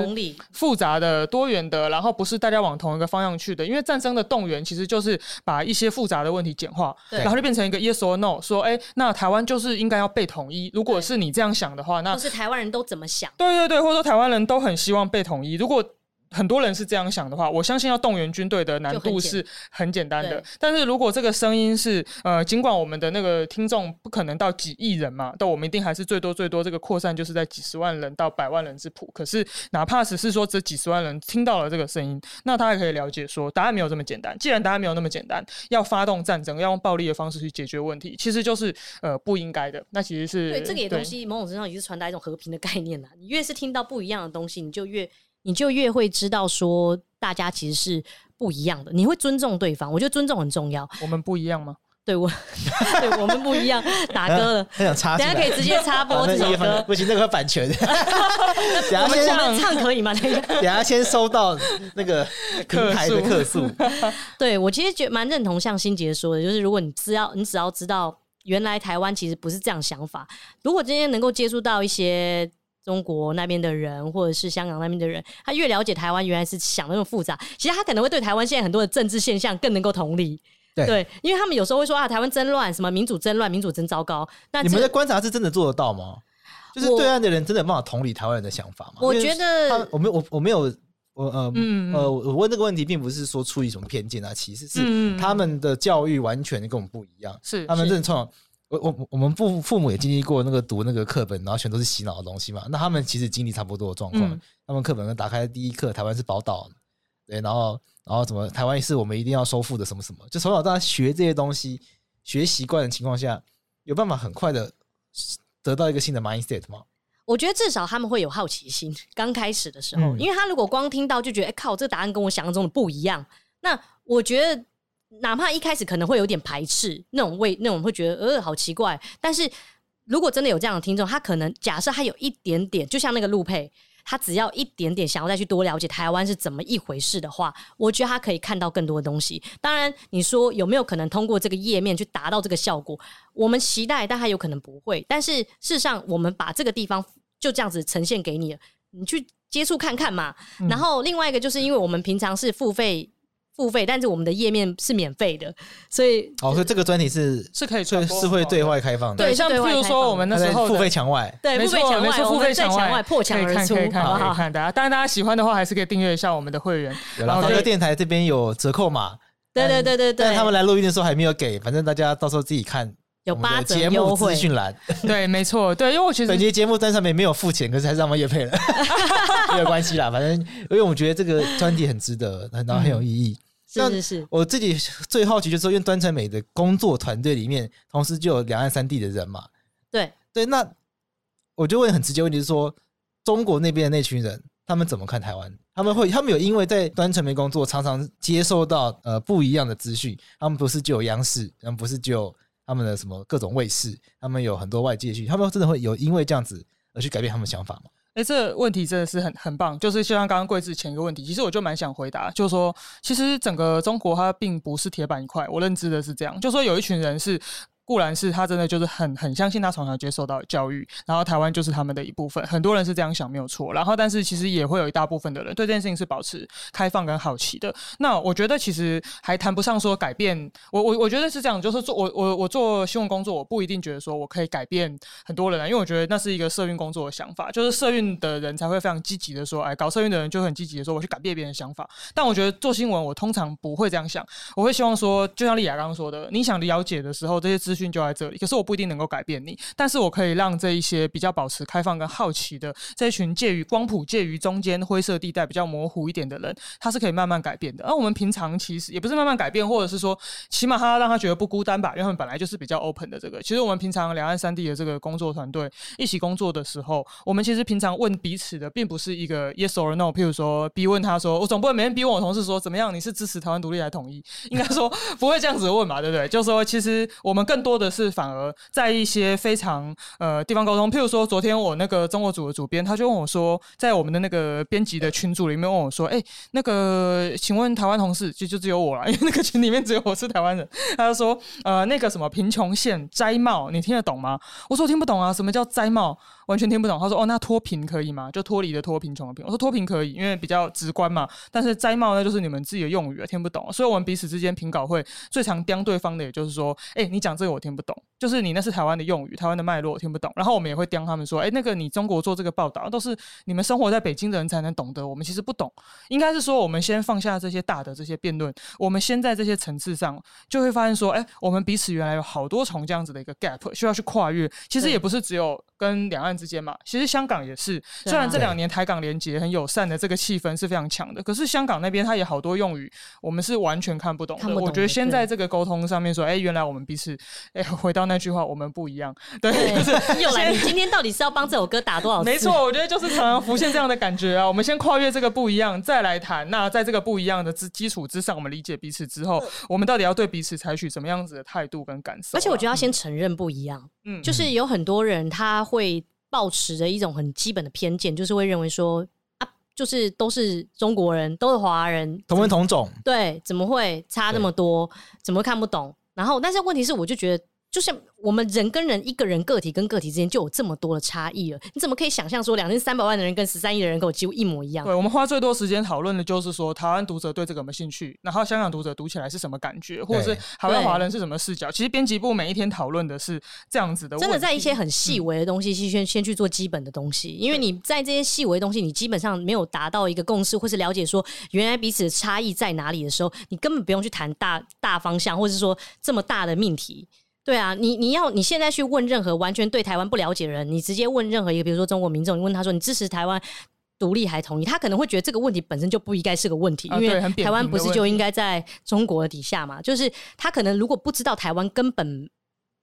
复杂的、多元的。然后不是大家往同一个方向去的，因为战争的动员其实就是把一些复杂的问题简化，然后就变成一个 yes or no，说哎，那台湾就是应该要被统一。如果是你这样想的话，那是台湾人都怎么想？对对对，或者说台湾人都很希望被统一。如果很多人是这样想的话，我相信要动员军队的难度是很简单的。但是如果这个声音是呃，尽管我们的那个听众不可能到几亿人嘛，但我们一定还是最多最多这个扩散就是在几十万人到百万人之谱。可是哪怕只是说这几十万人听到了这个声音，那他也可以了解说答案没有这么简单。既然答案没有那么简单，要发动战争，要用暴力的方式去解决问题，其实就是呃不应该的。那其实是对这个也东西某种程度上也是传达一种和平的概念呐。你越是听到不一样的东西，你就越。你就越会知道说，大家其实是不一样的。你会尊重对方，我觉得尊重很重要。我们不一样吗？对我，对我们不一样。打歌了，很想插，等下可以直接插播这首歌。不行，那个版权。等下先唱可以吗？等下，等下先收到那个平台的客诉。对我其实觉得蛮认同，像心杰说的，就是如果你只要你只要知道，原来台湾其实不是这样想法。如果今天能够接触到一些。中国那边的人，或者是香港那边的人，他越了解台湾，原来是想的那么复杂。其实他可能会对台湾现在很多的政治现象更能够同理。对，对，因为他们有时候会说啊，台湾真乱，什么民主真乱，民主真糟糕。那你们的观察是真的做得到吗？就是对岸的人真的有办法同理台湾人的想法吗？我觉得，我没有，我我没有，我呃嗯呃，我问这个问题，并不是说出于什么偏见啊，其实是他们的教育完全跟我们不一样，是他们认创。我我我们父父母也经历过那个读那个课本，然后全都是洗脑的东西嘛。那他们其实经历差不多的状况。嗯、他们课本打开第一课，台湾是宝岛，对，然后然后怎么台湾是我们一定要收复的什么什么，就从小到大学这些东西，学习惯的情况下，有办法很快的得到一个新的 mindset 吗？我觉得至少他们会有好奇心。刚开始的时候，嗯、因为他如果光听到就觉得，哎靠，这个答案跟我想象中的不一样，那我觉得。哪怕一开始可能会有点排斥那种味，那种会觉得呃好奇怪。但是如果真的有这样的听众，他可能假设他有一点点，就像那个陆配，他只要一点点想要再去多了解台湾是怎么一回事的话，我觉得他可以看到更多的东西。当然，你说有没有可能通过这个页面去达到这个效果？我们期待，但他有可能不会。但是事实上，我们把这个地方就这样子呈现给你，你去接触看看嘛。然后另外一个就是因为我们平常是付费。付费，但是我们的页面是免费的，所以哦，所以这个专题是是可以是是会对外开放的。对，像譬如说我们那时候付费墙外，对，付费墙外，付费墙外破墙而出，可以看，可以看，大家当然大家喜欢的话，还是可以订阅一下我们的会员。然后这个电台这边有折扣码，对对对对对。但他们来录音的时候还没有给，反正大家到时候自己看。有八折优惠资讯栏，对，没错，对，因为我觉得本期节目单上面没有付钱，可是还是让我们业配了，没有关系啦，反正因为我觉得这个专题很值得，然后很有意义。是是是，我自己最好奇就是说，因为端传媒的工作团队里面，同时就有两岸三地的人嘛。对对，那我就问很直接问题，是说中国那边的那群人，他们怎么看台湾？他们会，他们有因为在端传媒工作，常常接受到呃不一样的资讯。他们不是就有央视，他们不是就有他们的什么各种卫视，他们有很多外界讯，他们真的会有因为这样子而去改变他们想法吗？哎，这个问题真的是很很棒，就是就像刚刚桂志前一个问题，其实我就蛮想回答，就是说，其实整个中国它并不是铁板一块，我认知的是这样，就说有一群人是。固然是他真的就是很很相信他从小接受到教育，然后台湾就是他们的一部分，很多人是这样想没有错。然后但是其实也会有一大部分的人对这件事情是保持开放跟好奇的。那我觉得其实还谈不上说改变。我我我觉得是这样，就是做我我我做新闻工作，我不一定觉得说我可以改变很多人啊，因为我觉得那是一个社运工作的想法，就是社运的人才会非常积极的说，哎，搞社运的人就很积极的说我去改变别人的想法。但我觉得做新闻，我通常不会这样想，我会希望说，就像丽雅刚刚说的，你想了解的时候，这些资资讯就在这里。可是我不一定能够改变你，但是我可以让这一些比较保持开放跟好奇的这一群介于光谱介于中间灰色地带比较模糊一点的人，他是可以慢慢改变的。而我们平常其实也不是慢慢改变，或者是说起码他让他觉得不孤单吧，因为他们本来就是比较 open 的。这个其实我们平常两岸三地的这个工作团队一起工作的时候，我们其实平常问彼此的并不是一个 yes or no，譬如说逼问他说，我总不会每天逼问我同事说怎么样，你是支持台湾独立还是统一？应该说不会这样子问嘛，对不对？就说其实我们更多的是反而。在一些非常呃地方沟通，譬如说昨天我那个中国组的主编，他就问我说，在我们的那个编辑的群组里面问我说，哎、那个请问台湾同事，就就只有我了，因为那个群里面只有我是台湾人。他就说，呃，那个什么贫穷线摘帽，你听得懂吗？我说我听不懂啊，什么叫摘帽？完全听不懂。他说，哦，那脱贫可以吗？就脱离的脱，贫穷的贫。我说脱贫可以，因为比较直观嘛。但是摘帽那就是你们自己的用语，听不懂。所以我们彼此之间评稿会最常刁对方的，也就是说，哎、你讲这个我听不懂，就是你那是台湾的用语，台湾的脉络我听不懂，然后我们也会刁他们说，哎，那个你中国做这个报道都是你们生活在北京的人才能懂得，我们其实不懂。应该是说，我们先放下这些大的这些辩论，我们先在这些层次上，就会发现说，哎，我们彼此原来有好多重这样子的一个 gap 需要去跨越。其实也不是只有跟两岸之间嘛，其实香港也是。虽然这两年台港联结很友善的这个气氛是非常强的，可是香港那边它也好多用语，我们是完全看不懂的。懂的，我觉得先在这个沟通上面说，哎，原来我们彼此，哎，回到那句话，我们不一样。对，就是又来。你今天到底是要帮这首歌打多少次？没错，我觉得就是常常浮现这样的感觉啊。我们先跨越这个不一样，再来谈。那在这个不一样的之基础之上，我们理解彼此之后，我们到底要对彼此采取什么样子的态度跟感受啊？而且我觉得要先承认不一样。嗯，就是有很多人他会抱持着一种很基本的偏见，就是会认为说啊，就是都是中国人，都是华人，同文同种，对，怎么会差那么多？怎么会看不懂？然后，但是问题是，我就觉得。就像我们人跟人，一个人个体跟个体之间就有这么多的差异了，你怎么可以想象说两千三百万的人跟十三亿的人跟我几乎一模一样？对，我们花最多时间讨论的就是说，台湾读者对这个有没有兴趣，然后香港读者读起来是什么感觉，或者是海外华人是什么视角？其实编辑部每一天讨论的是这样子的，真的在一些很细微的东西，先先去做基本的东西，因为你在这些细微的东西，你基本上没有达到一个共识，或是了解说原来彼此的差异在哪里的时候，你根本不用去谈大大方向，或者是说这么大的命题。对啊，你你要你现在去问任何完全对台湾不了解的人，你直接问任何一个，比如说中国民众，你问他说你支持台湾独立还统一，他可能会觉得这个问题本身就不应该是个问题，因为台湾不是就应该在中国的底下嘛？就是他可能如果不知道台湾根本。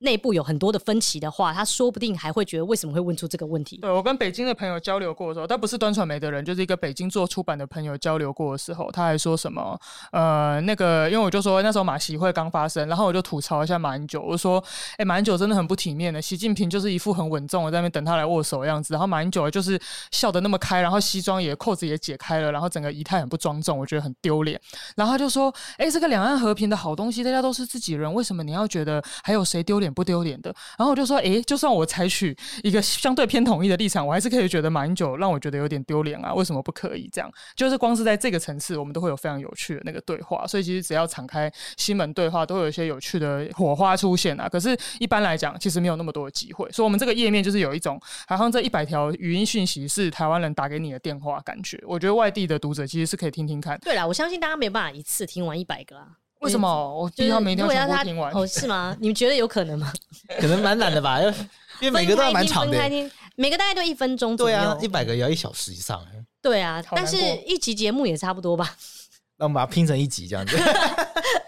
内部有很多的分歧的话，他说不定还会觉得为什么会问出这个问题。对，我跟北京的朋友交流过的时候，他不是端传媒的人，就是一个北京做出版的朋友交流过的时候，他还说什么？呃，那个，因为我就说那时候马习会刚发生，然后我就吐槽一下马英九，我说，哎、马英九真的很不体面的，习近平就是一副很稳重的在那边等他来握手的样子，然后马英九就是笑得那么开，然后西装也扣子也解开了，然后整个仪态很不庄重，我觉得很丢脸。然后他就说，哎、这个两岸和平的好东西，大家都是自己人，为什么你要觉得还有谁丢脸不丢脸的？然后我就说，诶，就算我采取一个相对偏统一的立场，我还是可以觉得马英九让我觉得有点丢脸啊。为什么不可以这样？就是光是在这个层次，我们都会有非常有趣的那个对话。所以其实只要敞开心门对话，都会有一些有趣的火花出现啊。可是，一般来讲，其实没有那么多的机会。所以，我们这个页面就是有一种，好像这一百条语音讯息是台湾人打给你的电话感觉。我觉得外地的读者其实是可以听听看。对啦，我相信大家没办法一次听完一百个啊。为什么？我第一条每天全部听完哦？是吗？你们觉得有可能吗？可能蛮难的吧，因为 每个都蛮长的，每个大概都一分钟左右。对啊，一百个也要一小时以上。对啊，但是一集节目也差不多吧。那我们把它拼成一集这样子。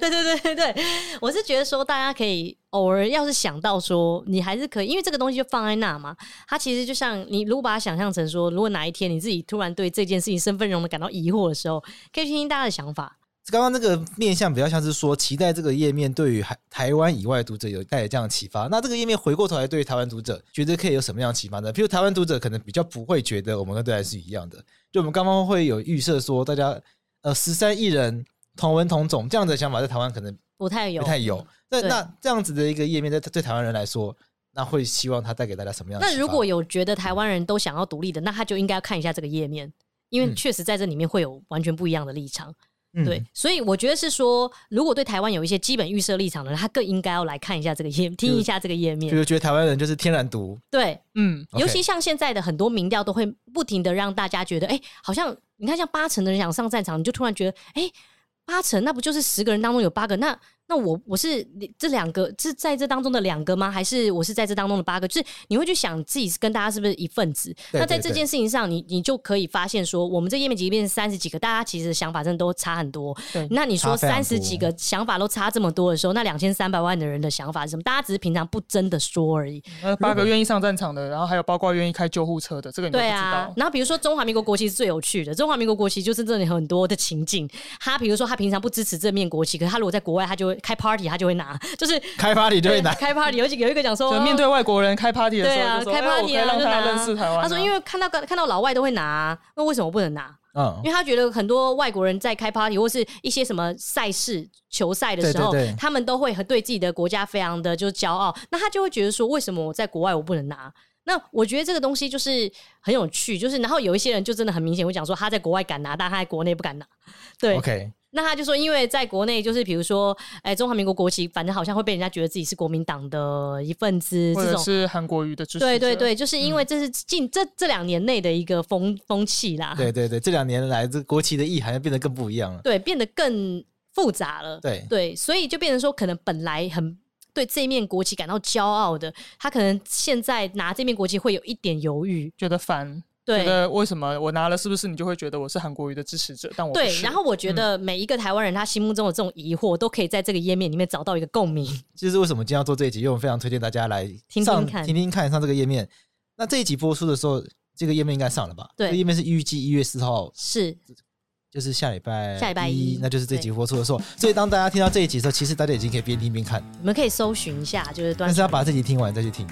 对对对对对，我是觉得说大家可以偶尔要是想到说你还是可以，因为这个东西就放在那嘛。它其实就像你如果把它想象成说，如果哪一天你自己突然对这件事情身份认同感到疑惑的时候，可以听听大家的想法。刚刚那个面向比较像是说，期待这个页面对于台台湾以外的读者有带来这样的启发。那这个页面回过头来对于台湾读者，觉得可以有什么样的启发呢？譬如台湾读者可能比较不会觉得我们跟对岸是一样的，就我们刚刚会有预设说，大家呃十三亿人同文同种这样的想法，在台湾可能不太有，不太有。那那这样子的一个页面，在对台湾人来说，那会希望他带给大家什么样的？那如果有觉得台湾人都想要独立的，那他就应该要看一下这个页面，因为确实在这里面会有完全不一样的立场。嗯、对，所以我觉得是说，如果对台湾有一些基本预设立场的人，他更应该要来看一下这个页，听一下这个页面。就是觉得台湾人就是天然毒。对，嗯，尤其像现在的很多民调都会不停的让大家觉得，哎，好像你看，像八成的人想上战场，你就突然觉得，哎，八成那不就是十个人当中有八个那？那我我是这两个是在这当中的两个吗？还是我是在这当中的八个？就是你会去想自己是跟大家是不是一份子？那在这件事情上，你你就可以发现说，我们这页面即便是三十几个，大家其实想法真的都差很多。对，那你说三十几个想法都差这么多的时候，那两千三百万的人的想法是什么？大家只是平常不真的说而已。那八个愿意上战场的，然后还有包括愿意开救护车的，这个你都不知道。对啊。然后比如说中华民国国旗是最有趣的，中华民国国旗就是这里很多的情境。他比如说他平常不支持这面国旗，可是他如果在国外，他就会开 party，他就会拿。就是开 party 就会拿开 party，有几个有一个讲说，面对外国人开 party 的时候，对啊，开 party 啊，让他认识台湾。他说，因为看到看到老外都会拿，那为什么不能拿？嗯，因为他觉得很多外国人在开 party 或是一些什么赛事球赛的时候，他们都会很对自己的国家非常的就是骄傲，那他就会觉得说，为什么我在国外我不能拿？那我觉得这个东西就是很有趣，就是然后有一些人就真的很明显会讲说，他在国外敢拿，但他在国内不敢拿。对，OK。那他就说，因为在国内，就是比如说，哎，中华民国国旗，反正好像会被人家觉得自己是国民党的一份子，这种是韩国瑜的支持。对对对，就是因为这是近这这两年内的一个风风气啦。对对对，这两年来，这国旗的意涵变得更不一样了。对，变得更复杂了。对对，所以就变成说，可能本来很对这面国旗感到骄傲的，他可能现在拿这面国旗会有一点犹豫，觉得烦。对，觉得为什么我拿了，是不是你就会觉得我是韩国瑜的支持者？但我对，然后我觉得每一个台湾人他心目中的这种疑惑，都可以在这个页面里面找到一个共鸣。这是为什么今天要做这一集？因为我非常推荐大家来听听看，听听看上这个页面。那这一集播出的时候，这个页面应该上了吧？对，这页面是预计一月四号，是，就是下礼拜下礼拜一，那就是这集播出的时候。所以当大家听到这一集的时候，其实大家已经可以边听边看。你们可以搜寻一下，就是但是要把这集听完再去听。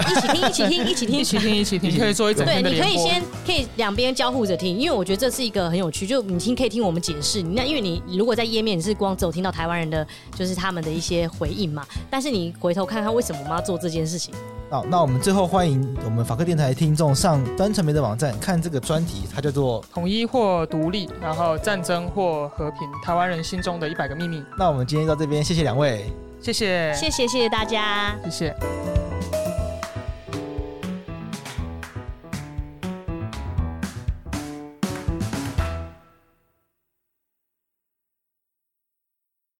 一起听，一起听，一起听，一起听，一起听，你可以做一整对，你可以先可以两边交互着听，因为我觉得这是一个很有趣。就你听，可以听我们解释。那因为你如果在页面你是光只有听到台湾人的，就是他们的一些回应嘛。但是你回头看看，为什么我们要做这件事情？好，那我们最后欢迎我们法克电台听众上端传媒的网站看这个专题，它叫做“统一或独立，然后战争或和平，台湾人心中的一百个秘密”。那我们今天到这边，谢谢两位，谢谢，谢谢，谢谢大家，谢谢。